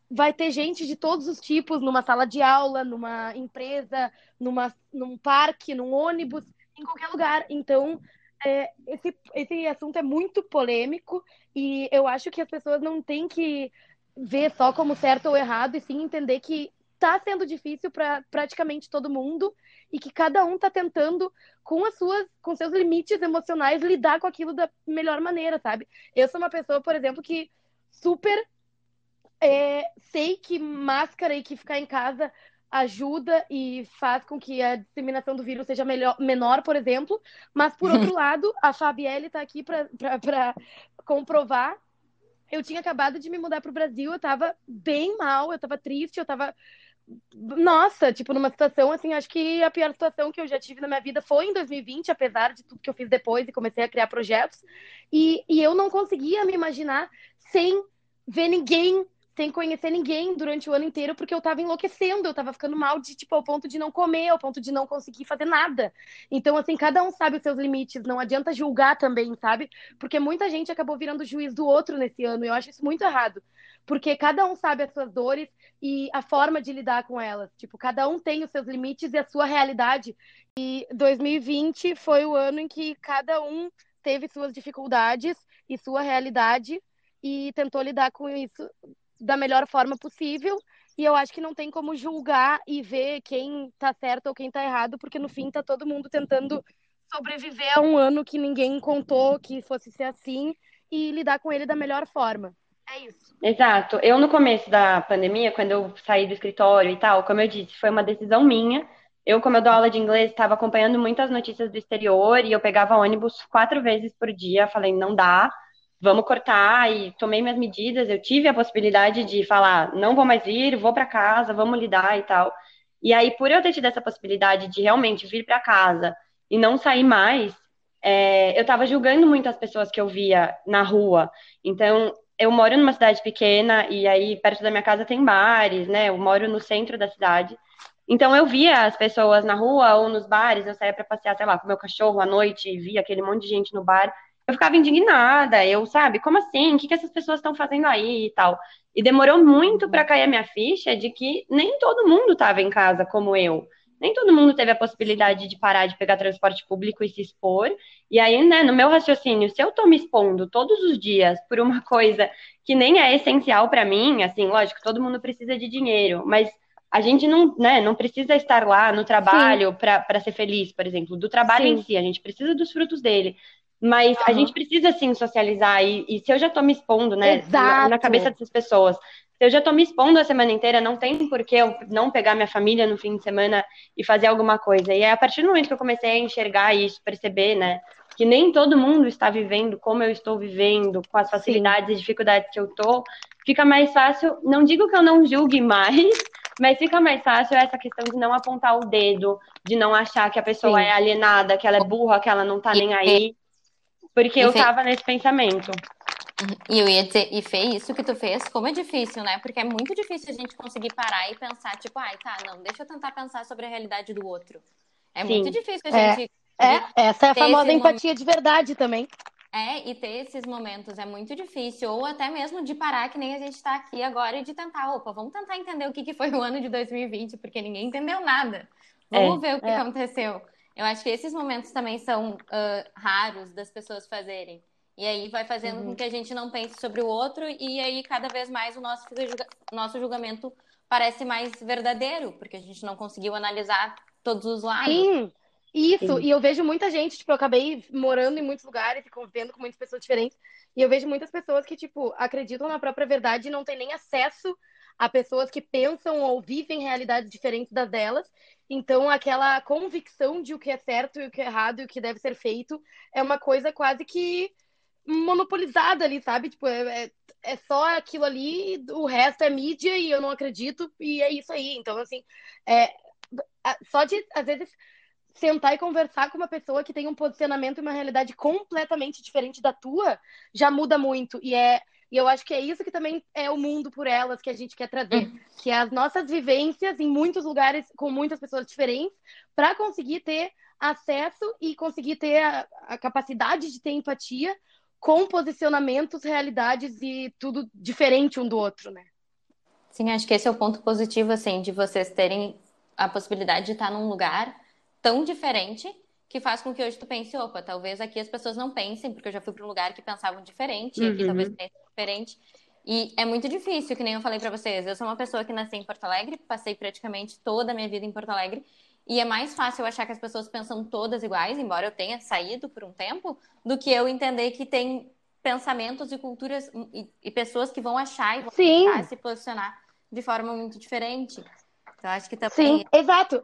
vai ter gente de todos os tipos numa sala de aula, numa empresa, numa, num parque, num ônibus, em qualquer lugar. Então, é, esse, esse assunto é muito polêmico e eu acho que as pessoas não têm que ver só como certo ou errado, e sim entender que está sendo difícil para praticamente todo mundo e que cada um está tentando com as suas com seus limites emocionais lidar com aquilo da melhor maneira, sabe? Eu sou uma pessoa, por exemplo, que super é, sei que máscara e que ficar em casa ajuda e faz com que a disseminação do vírus seja melhor, menor, por exemplo. Mas, por outro lado, a Fabielle está aqui para comprovar. Eu tinha acabado de me mudar para o Brasil, eu estava bem mal, eu estava triste, eu estava nossa, tipo, numa situação assim, acho que a pior situação que eu já tive na minha vida foi em 2020, apesar de tudo que eu fiz depois e comecei a criar projetos. E, e eu não conseguia me imaginar sem ver ninguém sem conhecer ninguém durante o ano inteiro, porque eu tava enlouquecendo, eu tava ficando mal de, tipo, ao ponto de não comer, ao ponto de não conseguir fazer nada. Então, assim, cada um sabe os seus limites, não adianta julgar também, sabe? Porque muita gente acabou virando juiz do outro nesse ano, e eu acho isso muito errado. Porque cada um sabe as suas dores e a forma de lidar com elas. Tipo, cada um tem os seus limites e a sua realidade. E 2020 foi o ano em que cada um teve suas dificuldades e sua realidade e tentou lidar com isso da melhor forma possível. E eu acho que não tem como julgar e ver quem tá certo ou quem tá errado, porque no fim tá todo mundo tentando sobreviver a um ano que ninguém contou que fosse ser assim e lidar com ele da melhor forma. É isso. Exato. Eu, no começo da pandemia, quando eu saí do escritório e tal, como eu disse, foi uma decisão minha. Eu, como eu dou aula de inglês, estava acompanhando muitas notícias do exterior e eu pegava ônibus quatro vezes por dia. Falei, não dá, vamos cortar e tomei minhas medidas. Eu tive a possibilidade de falar, não vou mais ir, vou para casa, vamos lidar e tal. E aí, por eu ter tido essa possibilidade de realmente vir para casa e não sair mais, é, eu estava julgando muito as pessoas que eu via na rua. Então, eu moro numa cidade pequena e aí perto da minha casa tem bares, né? Eu moro no centro da cidade. Então eu via as pessoas na rua ou nos bares, eu saía para passear, sei lá, com meu cachorro à noite e via aquele monte de gente no bar eu ficava indignada, eu, sabe, como assim? O que, que essas pessoas estão fazendo aí e tal? E demorou muito para cair a minha ficha de que nem todo mundo estava em casa como eu. Nem todo mundo teve a possibilidade de parar de pegar transporte público e se expor. E aí, né, no meu raciocínio, se eu tô me expondo todos os dias por uma coisa que nem é essencial para mim, assim, lógico, todo mundo precisa de dinheiro, mas a gente não, né, não precisa estar lá no trabalho para ser feliz, por exemplo, do trabalho Sim. em si, a gente precisa dos frutos dele. Mas uhum. a gente precisa, sim, socializar. E, e, se eu já tô me expondo, né, na, na, cabeça dessas pessoas, se eu já tô me expondo a semana inteira, não tem por que eu não pegar minha família no fim de semana e fazer alguma coisa. E é a partir do momento que eu comecei a enxergar isso, perceber, né, que nem todo mundo está vivendo como eu estou vivendo, com as facilidades sim. e dificuldades que eu tô, fica mais fácil. Não digo que eu não julgue mais, mas fica mais fácil essa questão de não apontar o dedo, de não achar que a pessoa sim. é alienada, que ela é burra, que ela não tá nem aí. Porque e eu Fê... tava nesse pensamento. E eu ia dizer, e Fê, isso que tu fez, como é difícil, né? Porque é muito difícil a gente conseguir parar e pensar, tipo, ai, tá, não, deixa eu tentar pensar sobre a realidade do outro. É Sim. muito difícil a é, gente. É, é essa é a famosa empatia momento... de verdade também. É, e ter esses momentos é muito difícil, ou até mesmo de parar, que nem a gente está aqui agora, e de tentar, opa, vamos tentar entender o que, que foi o ano de 2020, porque ninguém entendeu nada. Vamos é, ver o que é. aconteceu. Eu acho que esses momentos também são uh, raros das pessoas fazerem. E aí vai fazendo uhum. com que a gente não pense sobre o outro e aí cada vez mais o nosso, nosso julgamento parece mais verdadeiro, porque a gente não conseguiu analisar todos os lados. Sim, isso. Sim. E eu vejo muita gente, tipo, eu acabei morando em muitos lugares e convivendo com muitas pessoas diferentes. E eu vejo muitas pessoas que, tipo, acreditam na própria verdade e não tem nem acesso a pessoas que pensam ou vivem realidades diferentes das delas. Então, aquela convicção de o que é certo e o que é errado e o que deve ser feito é uma coisa quase que monopolizada ali, sabe? Tipo, é, é, é só aquilo ali, o resto é mídia e eu não acredito, e é isso aí. Então, assim, é, só de, às vezes, sentar e conversar com uma pessoa que tem um posicionamento e uma realidade completamente diferente da tua, já muda muito. E é e eu acho que é isso que também é o mundo por elas que a gente quer trazer, uhum. que é as nossas vivências em muitos lugares com muitas pessoas diferentes, para conseguir ter acesso e conseguir ter a, a capacidade de ter empatia com posicionamentos, realidades e tudo diferente um do outro, né? Sim, acho que esse é o ponto positivo, assim, de vocês terem a possibilidade de estar num lugar tão diferente que faz com que hoje tu pense, opa, talvez aqui as pessoas não pensem, porque eu já fui para um lugar que pensavam diferente, e aqui talvez uhum. pensem diferente. E é muito difícil, que nem eu falei para vocês. Eu sou uma pessoa que nasci em Porto Alegre, passei praticamente toda a minha vida em Porto Alegre, e é mais fácil eu achar que as pessoas pensam todas iguais, embora eu tenha saído por um tempo, do que eu entender que tem pensamentos e culturas e, e pessoas que vão achar e vão tentar se posicionar de forma muito diferente. Então, acho que também. Sim, exato.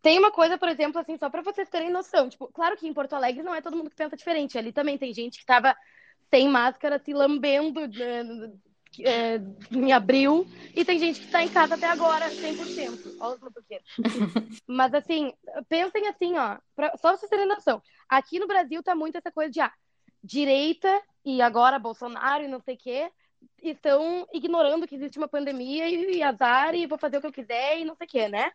Tem uma coisa, por exemplo, assim, só para vocês terem noção. Tipo, claro que em Porto Alegre não é todo mundo que pensa diferente. Ali também tem gente que tava sem máscara, se lambendo né, é, em abril, e tem gente que está em casa até agora, 100%. Olha os motoqueiros. Mas, assim, pensem assim, ó, pra, só pra vocês terem noção. Aqui no Brasil tá muito essa coisa de, ah, direita e agora Bolsonaro e não sei o quê, estão ignorando que existe uma pandemia e, e azar e vou fazer o que eu quiser e não sei o quê, né?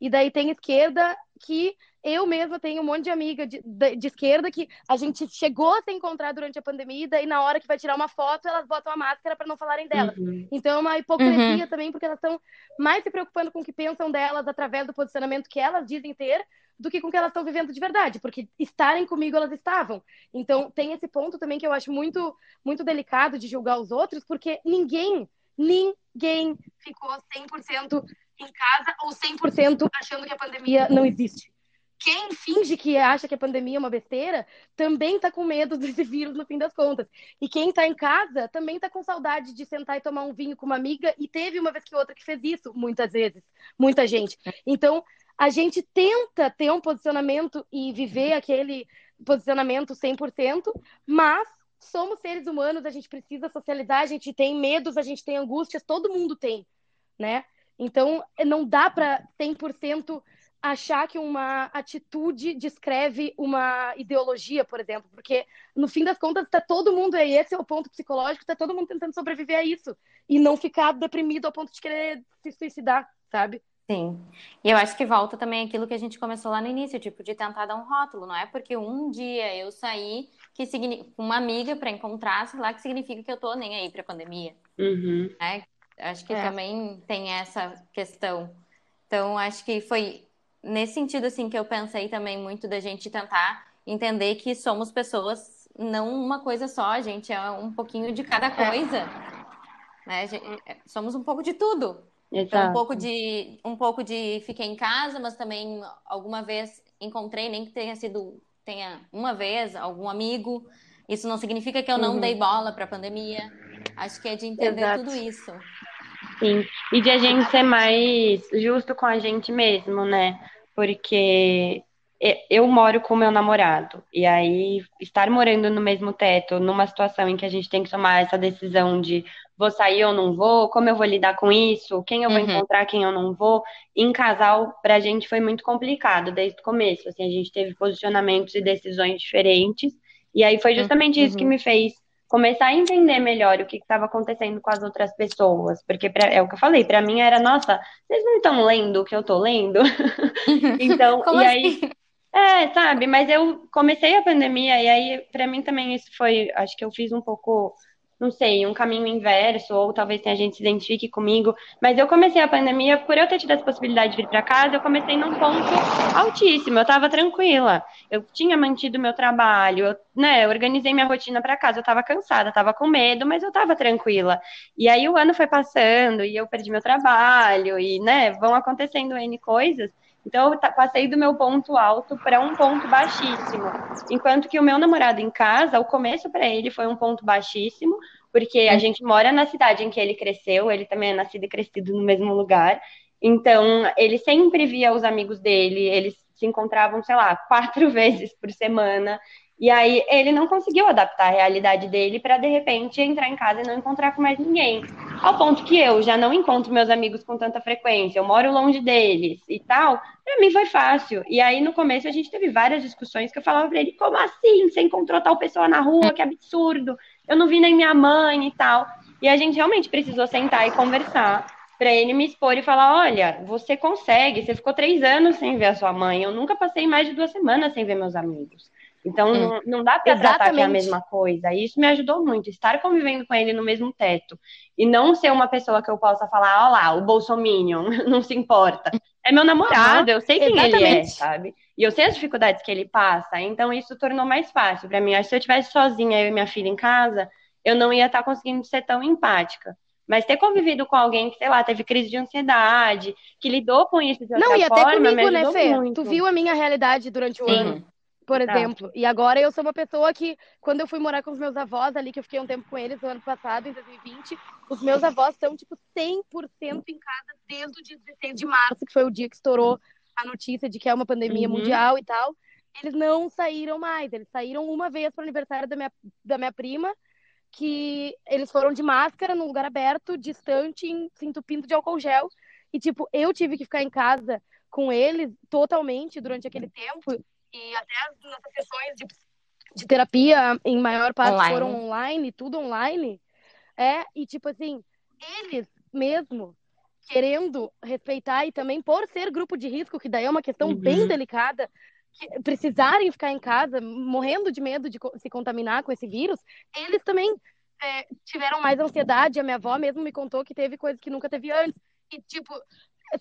E daí tem esquerda que eu mesma tenho um monte de amiga de, de, de, esquerda que a gente chegou a se encontrar durante a pandemia, e daí na hora que vai tirar uma foto, elas botam a máscara para não falarem delas. Uhum. Então é uma hipocrisia uhum. também, porque elas estão mais se preocupando com o que pensam delas através do posicionamento que elas dizem ter, do que com o que elas estão vivendo de verdade, porque estarem comigo elas estavam. Então tem esse ponto também que eu acho muito, muito delicado de julgar os outros, porque ninguém, ninguém ficou 100% em casa ou 100% achando que a pandemia não existe. Quem finge que acha que a pandemia é uma besteira também está com medo desse vírus no fim das contas. E quem está em casa também está com saudade de sentar e tomar um vinho com uma amiga e teve uma vez que outra que fez isso, muitas vezes, muita gente. Então, a gente tenta ter um posicionamento e viver aquele posicionamento 100%, mas somos seres humanos, a gente precisa socializar, a gente tem medos, a gente tem angústias, todo mundo tem, né? Então, não dá para 100% achar que uma atitude descreve uma ideologia, por exemplo, porque no fim das contas está todo mundo aí, esse é o ponto psicológico, está todo mundo tentando sobreviver a isso e não ficar deprimido ao ponto de querer se suicidar, sabe? Sim. E eu acho que volta também aquilo que a gente começou lá no início, tipo, de tentar dar um rótulo, não é porque um dia eu saí que com uma amiga para encontrar, sei lá, que significa que eu tô nem aí para pandemia. Uhum. É, Acho que é. também tem essa questão. Então, acho que foi nesse sentido assim que eu pensei também muito da gente tentar entender que somos pessoas, não uma coisa só, a gente é um pouquinho de cada é. coisa. É. Né? Somos um pouco de tudo. Então, um pouco de um pouco de fiquei em casa, mas também alguma vez encontrei, nem que tenha sido tenha uma vez algum amigo. Isso não significa que eu não uhum. dei bola para a pandemia. Acho que é de entender Exato. tudo isso. Sim, e de a gente ser mais justo com a gente mesmo, né? Porque eu moro com meu namorado, e aí estar morando no mesmo teto, numa situação em que a gente tem que tomar essa decisão de vou sair ou não vou, como eu vou lidar com isso, quem eu vou uhum. encontrar, quem eu não vou, em casal, pra gente foi muito complicado desde o começo, assim, a gente teve posicionamentos e decisões diferentes, e aí foi justamente uhum. isso que uhum. me fez começar a entender melhor o que estava acontecendo com as outras pessoas, porque pra, é o que eu falei, para mim era, nossa, vocês não estão lendo o que eu tô lendo? então, Como e assim? aí é, sabe, mas eu comecei a pandemia e aí para mim também isso foi, acho que eu fiz um pouco não sei, um caminho inverso, ou talvez tenha gente se identifique comigo, mas eu comecei a pandemia, por eu ter tido essa possibilidade de vir para casa, eu comecei num ponto altíssimo, eu estava tranquila, eu tinha mantido meu trabalho, eu, né, eu organizei minha rotina para casa, eu estava cansada, estava com medo, mas eu estava tranquila. E aí o ano foi passando, e eu perdi meu trabalho, e, né, vão acontecendo N coisas, então, eu passei do meu ponto alto para um ponto baixíssimo. Enquanto que o meu namorado em casa, o começo para ele foi um ponto baixíssimo, porque a gente mora na cidade em que ele cresceu, ele também é nascido e crescido no mesmo lugar. Então, ele sempre via os amigos dele, eles se encontravam, sei lá, quatro vezes por semana. E aí ele não conseguiu adaptar a realidade dele para de repente entrar em casa e não encontrar com mais ninguém. Ao ponto que eu já não encontro meus amigos com tanta frequência, eu moro longe deles e tal. Para mim foi fácil. E aí no começo a gente teve várias discussões que eu falava para ele: "Como assim? Você encontrou tal pessoa na rua? Que absurdo. Eu não vi nem minha mãe e tal". E a gente realmente precisou sentar e conversar para ele me expor e falar: olha, você consegue, você ficou três anos sem ver a sua mãe, eu nunca passei mais de duas semanas sem ver meus amigos. Então, hum. não, não dá para tratar que é a mesma coisa. E isso me ajudou muito, estar convivendo com ele no mesmo teto. E não ser uma pessoa que eu possa falar, ó lá, o Bolsominion, não se importa. É meu namorado, eu sei quem Exatamente. ele é, sabe? E eu sei as dificuldades que ele passa. Então, isso tornou mais fácil para mim. Acho que se eu tivesse sozinha, eu e minha filha em casa, eu não ia estar conseguindo ser tão empática. Mas ter convivido com alguém que, sei lá, teve crise de ansiedade, que lidou com isso de outra não, e até forma, comigo, né, Fê? Muito. Tu viu a minha realidade durante o Sim. ano por exemplo. E agora eu sou uma pessoa que, quando eu fui morar com os meus avós ali, que eu fiquei um tempo com eles no ano passado, em 2020, os meus avós estão, tipo, 100% em casa desde o dia 16 de março, que foi o dia que estourou a notícia de que é uma pandemia uhum. mundial e tal. Eles não saíram mais, eles saíram uma vez para o aniversário da minha, da minha prima, que eles foram de máscara, num lugar aberto, distante, se entupindo de álcool gel. E, tipo, eu tive que ficar em casa com eles totalmente durante aquele tempo e até as nossas sessões de, de terapia, em maior parte, online. foram online, tudo online. É, e tipo assim, eles mesmo querendo respeitar e também por ser grupo de risco, que daí é uma questão uhum. bem delicada, precisarem ficar em casa, morrendo de medo de se contaminar com esse vírus, eles também é, tiveram mais ansiedade. A minha avó mesmo me contou que teve coisas que nunca teve antes. E, tipo,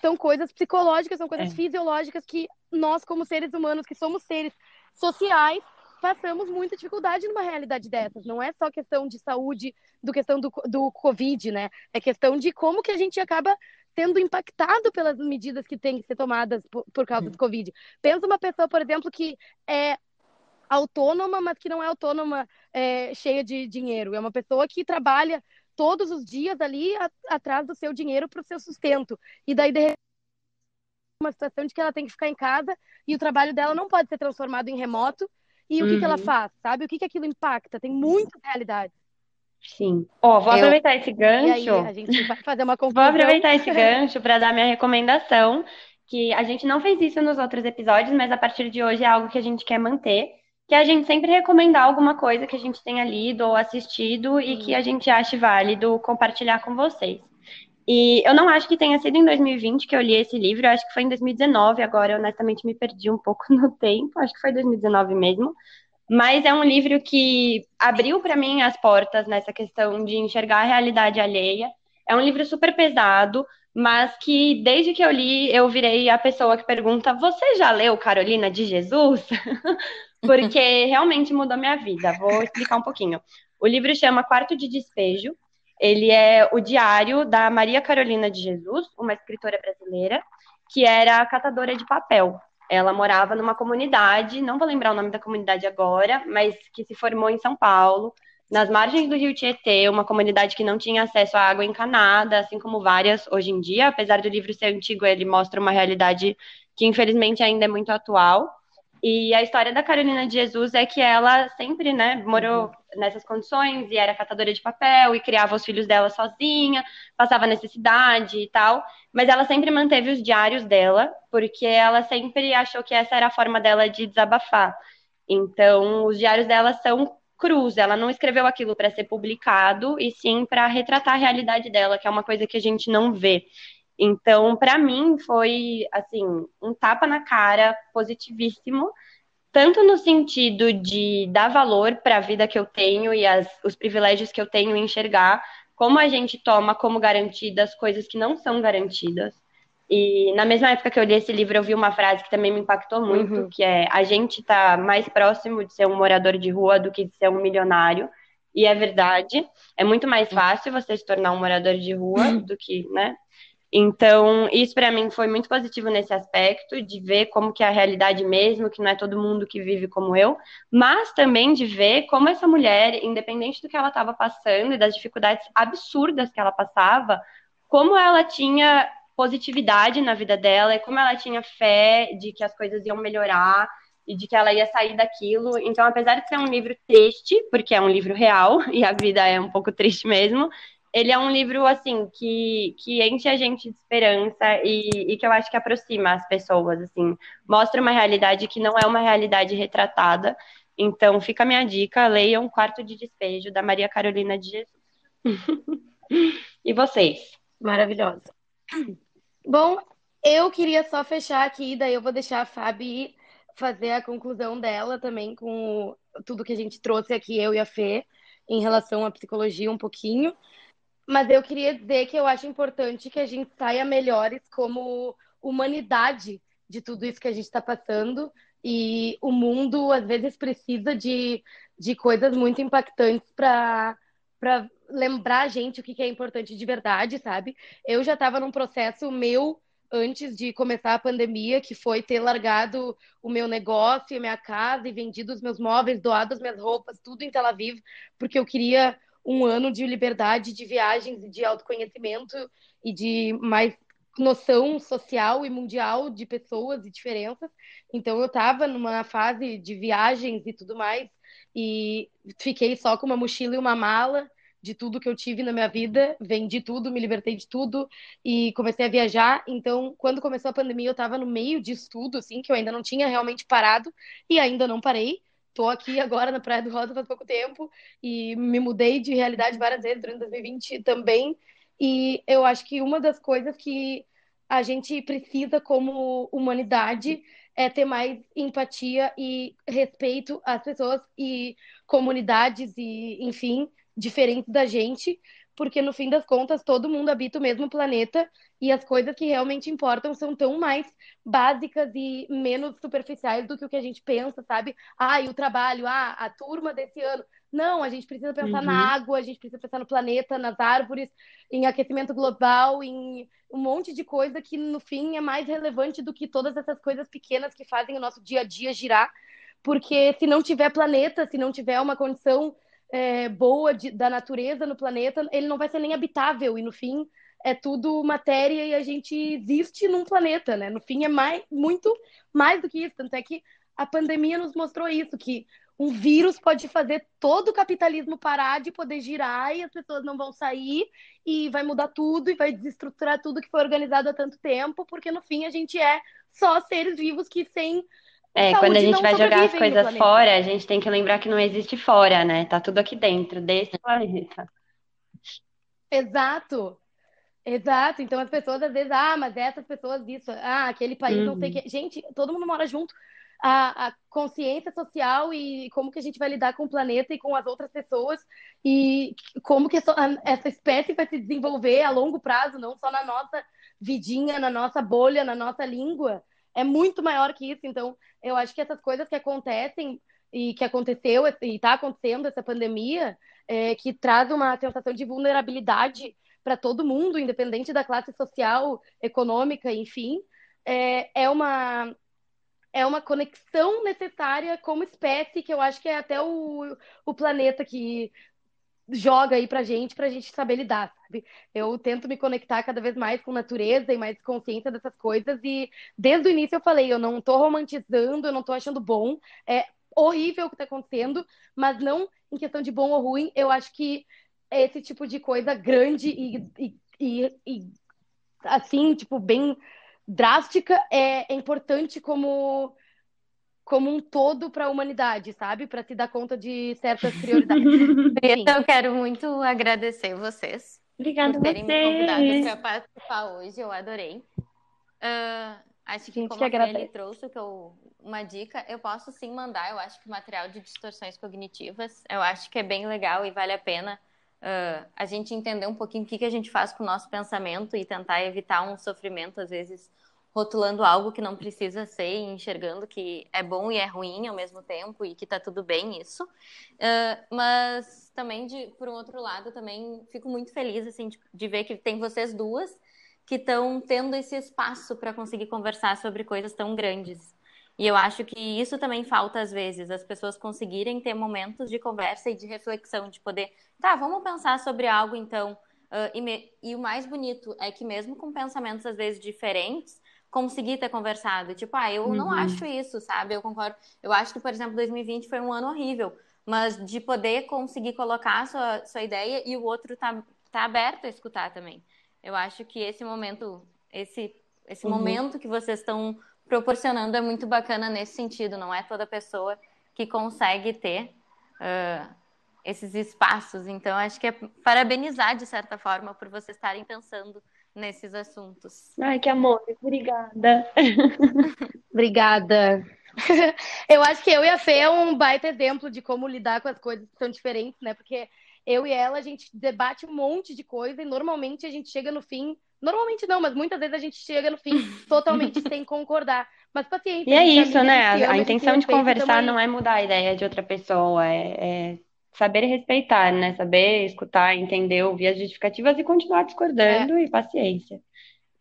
são coisas psicológicas, são coisas é. fisiológicas que nós, como seres humanos, que somos seres sociais, passamos muita dificuldade numa realidade dessas. Não é só questão de saúde, do questão do, do Covid, né? É questão de como que a gente acaba sendo impactado pelas medidas que têm que ser tomadas por, por causa do Covid. Pensa uma pessoa, por exemplo, que é autônoma, mas que não é autônoma é, cheia de dinheiro. É uma pessoa que trabalha todos os dias ali a, atrás do seu dinheiro para o seu sustento. E daí, de repente, uma situação de que ela tem que ficar em casa e o trabalho dela não pode ser transformado em remoto. E o que, que ela uhum. faz, sabe? O que, que aquilo impacta? Tem muitas realidades. Sim. Ó, oh, vou Eu... aproveitar esse gancho. E aí, a gente vai fazer uma conclusão. Vou aproveitar esse gancho para dar minha recomendação, que a gente não fez isso nos outros episódios, mas a partir de hoje é algo que a gente quer manter, que a gente sempre recomendar alguma coisa que a gente tenha lido ou assistido e que a gente ache válido compartilhar com vocês. E eu não acho que tenha sido em 2020 que eu li esse livro, eu acho que foi em 2019, agora eu honestamente me perdi um pouco no tempo, acho que foi 2019 mesmo. Mas é um livro que abriu para mim as portas nessa questão de enxergar a realidade alheia. É um livro super pesado, mas que desde que eu li, eu virei a pessoa que pergunta: Você já leu Carolina de Jesus? porque realmente mudou minha vida. Vou explicar um pouquinho. O livro chama Quarto de Despejo. Ele é o diário da Maria Carolina de Jesus, uma escritora brasileira, que era catadora de papel. Ela morava numa comunidade, não vou lembrar o nome da comunidade agora, mas que se formou em São Paulo, nas margens do rio Tietê, uma comunidade que não tinha acesso à água encanada, assim como várias hoje em dia. Apesar do livro ser antigo, ele mostra uma realidade que infelizmente ainda é muito atual. E a história da Carolina de Jesus é que ela sempre, né, morou uhum. nessas condições e era catadora de papel e criava os filhos dela sozinha, passava necessidade e tal, mas ela sempre manteve os diários dela, porque ela sempre achou que essa era a forma dela de desabafar. Então, os diários dela são cruz, ela não escreveu aquilo para ser publicado, e sim para retratar a realidade dela, que é uma coisa que a gente não vê. Então, para mim, foi assim um tapa na cara positivíssimo, tanto no sentido de dar valor para a vida que eu tenho e as, os privilégios que eu tenho em enxergar, como a gente toma como garantidas coisas que não são garantidas. E na mesma época que eu li esse livro, eu vi uma frase que também me impactou muito, uhum. que é a gente está mais próximo de ser um morador de rua do que de ser um milionário. E é verdade. É muito mais fácil você se tornar um morador de rua do que, né, Então, isso para mim foi muito positivo nesse aspecto, de ver como que é a realidade mesmo, que não é todo mundo que vive como eu, mas também de ver como essa mulher, independente do que ela estava passando e das dificuldades absurdas que ela passava, como ela tinha positividade na vida dela e como ela tinha fé de que as coisas iam melhorar e de que ela ia sair daquilo. Então, apesar de ser um livro triste, porque é um livro real e a vida é um pouco triste mesmo, ele é um livro, assim, que, que enche a gente de esperança e, e, que eu acho que aproxima as pessoas, assim. Mostra uma realidade que não é uma realidade retratada. Então, fica a minha dica, leiam Quarto de Despejo, da Maria Carolina de Jesus. e vocês? Maravilhosa. Bom, eu queria só fechar aqui, daí eu vou deixar a Fabi fazer a conclusão dela também com tudo que a gente trouxe aqui, eu e a Fê, em relação à psicologia um pouquinho. Mas eu queria dizer que eu acho importante que a gente saia melhores como humanidade de tudo isso que a gente está passando. E o mundo, às vezes, precisa de, de coisas muito impactantes para lembrar a gente o que, que é importante de verdade, sabe? Eu já estava num processo meu antes de começar a pandemia, que foi ter largado o meu negócio, a minha casa e vendido os meus móveis, doado as minhas roupas, tudo em Tel Aviv, porque eu queria um ano de liberdade, de viagens de autoconhecimento e de mais noção social e mundial de pessoas e diferenças. Então eu estava numa fase de viagens e tudo mais e fiquei só com uma mochila e uma mala de tudo que eu tive na minha vida, vendi tudo, me libertei de tudo e comecei a viajar. Então, quando começou a pandemia, eu estava no meio disso tudo, assim, que eu ainda não tinha realmente parado e ainda não parei. Tô aqui agora na Praia do Rosa faz pouco tempo e me mudei de realidade várias vezes durante 2020 também. E eu acho que uma das coisas que a gente precisa como humanidade é ter mais empatia e respeito às pessoas e comunidades e, enfim, diferentes da gente, porque no fim das contas todo mundo habita o mesmo planeta e as coisas que realmente importam são tão mais básicas e menos superficiais do que o que a gente pensa, sabe? Ah, e o trabalho, ah, a turma desse ano. Não, a gente precisa pensar uhum. na água, a gente precisa pensar no planeta, nas árvores, em aquecimento global, em um monte de coisa que no fim é mais relevante do que todas essas coisas pequenas que fazem o nosso dia a dia girar. Porque se não tiver planeta, se não tiver uma condição é, boa de, da natureza no planeta, ele não vai ser nem habitável e no fim é tudo matéria e a gente existe num planeta, né? No fim é mais, muito mais do que isso, tanto é que a pandemia nos mostrou isso, que um vírus pode fazer todo o capitalismo parar de poder girar e as pessoas não vão sair e vai mudar tudo e vai desestruturar tudo que foi organizado há tanto tempo, porque no fim a gente é só seres vivos que sem é, quando a gente vai jogar as coisas fora, a gente tem que lembrar que não existe fora, né? Tá tudo aqui dentro, desse planeta. Exato. Exato. Então as pessoas às vezes, ah, mas essas pessoas isso, ah, aquele país, uhum. não sei o uhum. Gente, todo mundo mora junto. A, a, consciência social e como que a gente vai lidar com o planeta e com as outras pessoas e como que essa espécie vai se desenvolver a longo prazo, não só na nossa vidinha, na nossa bolha, na nossa língua é muito maior que isso. Então, eu acho que essas coisas que acontecem e que aconteceu e está acontecendo essa pandemia, é, que traz uma sensação de vulnerabilidade para todo mundo, independente da classe social, econômica, enfim, é, é uma é uma conexão necessária como espécie que eu acho que é até o, o planeta que joga aí pra gente, pra gente saber lidar, sabe? Eu tento me conectar cada vez mais com natureza e mais consciência dessas coisas e desde o início eu falei, eu não tô romantizando, eu não tô achando bom, é horrível o que tá acontecendo, mas não em questão de bom ou ruim, eu acho que esse tipo de coisa grande e, e, e, e assim, tipo, bem drástica é, é importante como como um todo para a humanidade, sabe? Para se dar conta de certas prioridades. então, eu quero muito agradecer vocês Obrigada por terem você. me convidado para participar hoje. Eu adorei. Uh, acho que, como que ele trouxe que eu, uma dica, eu posso sim mandar. Eu acho que material de distorções cognitivas, eu acho que é bem legal e vale a pena uh, a gente entender um pouquinho o que, que a gente faz com o nosso pensamento e tentar evitar um sofrimento, às vezes, rotulando algo que não precisa ser enxergando que é bom e é ruim ao mesmo tempo e que tá tudo bem isso. Uh, mas também, de, por um outro lado, também fico muito feliz assim, de, de ver que tem vocês duas que estão tendo esse espaço para conseguir conversar sobre coisas tão grandes. E eu acho que isso também falta às vezes, as pessoas conseguirem ter momentos de conversa e de reflexão, de poder, tá, vamos pensar sobre algo então. Uh, e, me... e, o mais bonito é que mesmo com pensamentos às vezes diferentes, conseguir ter conversado. Tipo, ah, eu uhum. não acho isso, sabe? Eu concordo. Eu acho que, por exemplo, 2020 foi um ano horrível, mas de poder conseguir colocar a sua, sua ideia e o outro tá, tá aberto a escutar também. Eu acho que esse momento, esse, esse uhum. momento que vocês estão proporcionando é muito bacana nesse sentido. Não é toda pessoa que consegue ter uh, esses espaços. Então, acho que é parabenizar, de certa forma, por vocês estarem pensando nesses assuntos. Ai, que amor, obrigada. obrigada. eu acho que eu e a Fê é um baita exemplo de como lidar com as coisas que são diferentes, né? Porque eu e ela, a gente debate um monte de coisa e normalmente a gente chega no fim. Normalmente não, mas muitas vezes a gente chega no fim totalmente sem concordar. Mas paciência. E é isso, né? A, a, intenção de conversar não é mudar a ideia de outra pessoa, é, é saber respeitar, né? Saber escutar, entender, ouvir as justificativas e continuar discordando é. e paciência.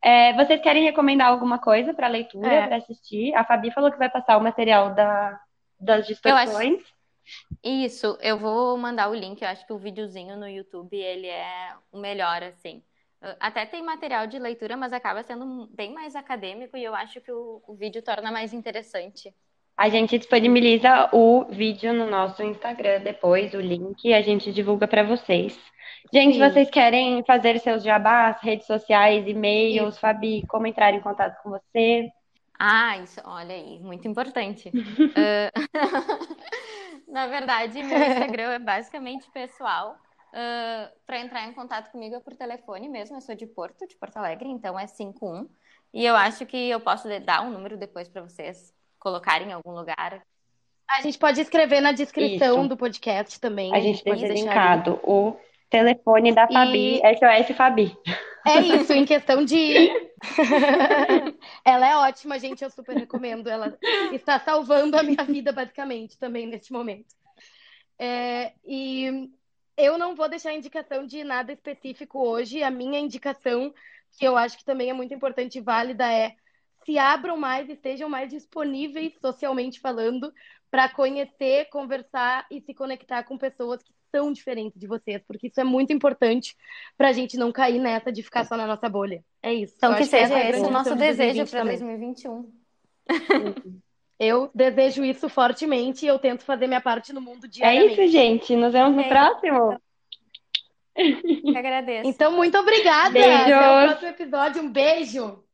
É, vocês querem recomendar alguma coisa para leitura, é. para assistir? A Fabi falou que vai passar o material da, das distorções. Isso, eu vou mandar o link. Eu acho que o videozinho no YouTube ele é o melhor, assim. Até tem material de leitura, mas acaba sendo bem mais acadêmico e eu acho que o, o vídeo torna mais interessante. A gente disponibiliza o vídeo no nosso Instagram depois, o link, e a gente divulga para vocês. Gente, Sim. vocês querem fazer seus jabás, redes sociais, e-mails, Fabi, como entrar em contato com você? Ah, isso, olha aí, muito importante. uh, na verdade, meu Instagram é basicamente pessoal. Uh, para entrar em contato comigo é por telefone mesmo, eu sou de Porto, de Porto Alegre, então é 51. E eu acho que eu posso dar um número depois para vocês colocarem em algum lugar. A gente pode escrever na descrição Isso. do podcast também. A gente deixa linkado o telefone da Fabi, e... SOS Fabi. É isso, em questão de. ela é ótima, gente, eu super recomendo. Ela está salvando a minha vida, basicamente, também neste momento. É, e eu não vou deixar indicação de nada específico hoje. A minha indicação, que eu acho que também é muito importante e válida, é se abram mais, estejam mais disponíveis socialmente falando para conhecer, conversar e se conectar com pessoas que são diferentes de vocês, porque isso é muito importante para a gente não cair nessa de ficar só na nossa bolha. É isso. Então que seja esse o nosso desejo para 2021. Eu desejo isso fortemente e eu tento fazer minha parte no mundo diariamente. É isso, gente. Nos vemos no é. próximo. Eu agradeço. Então, muito obrigada. Beijo. Até o próximo episódio. Um beijo.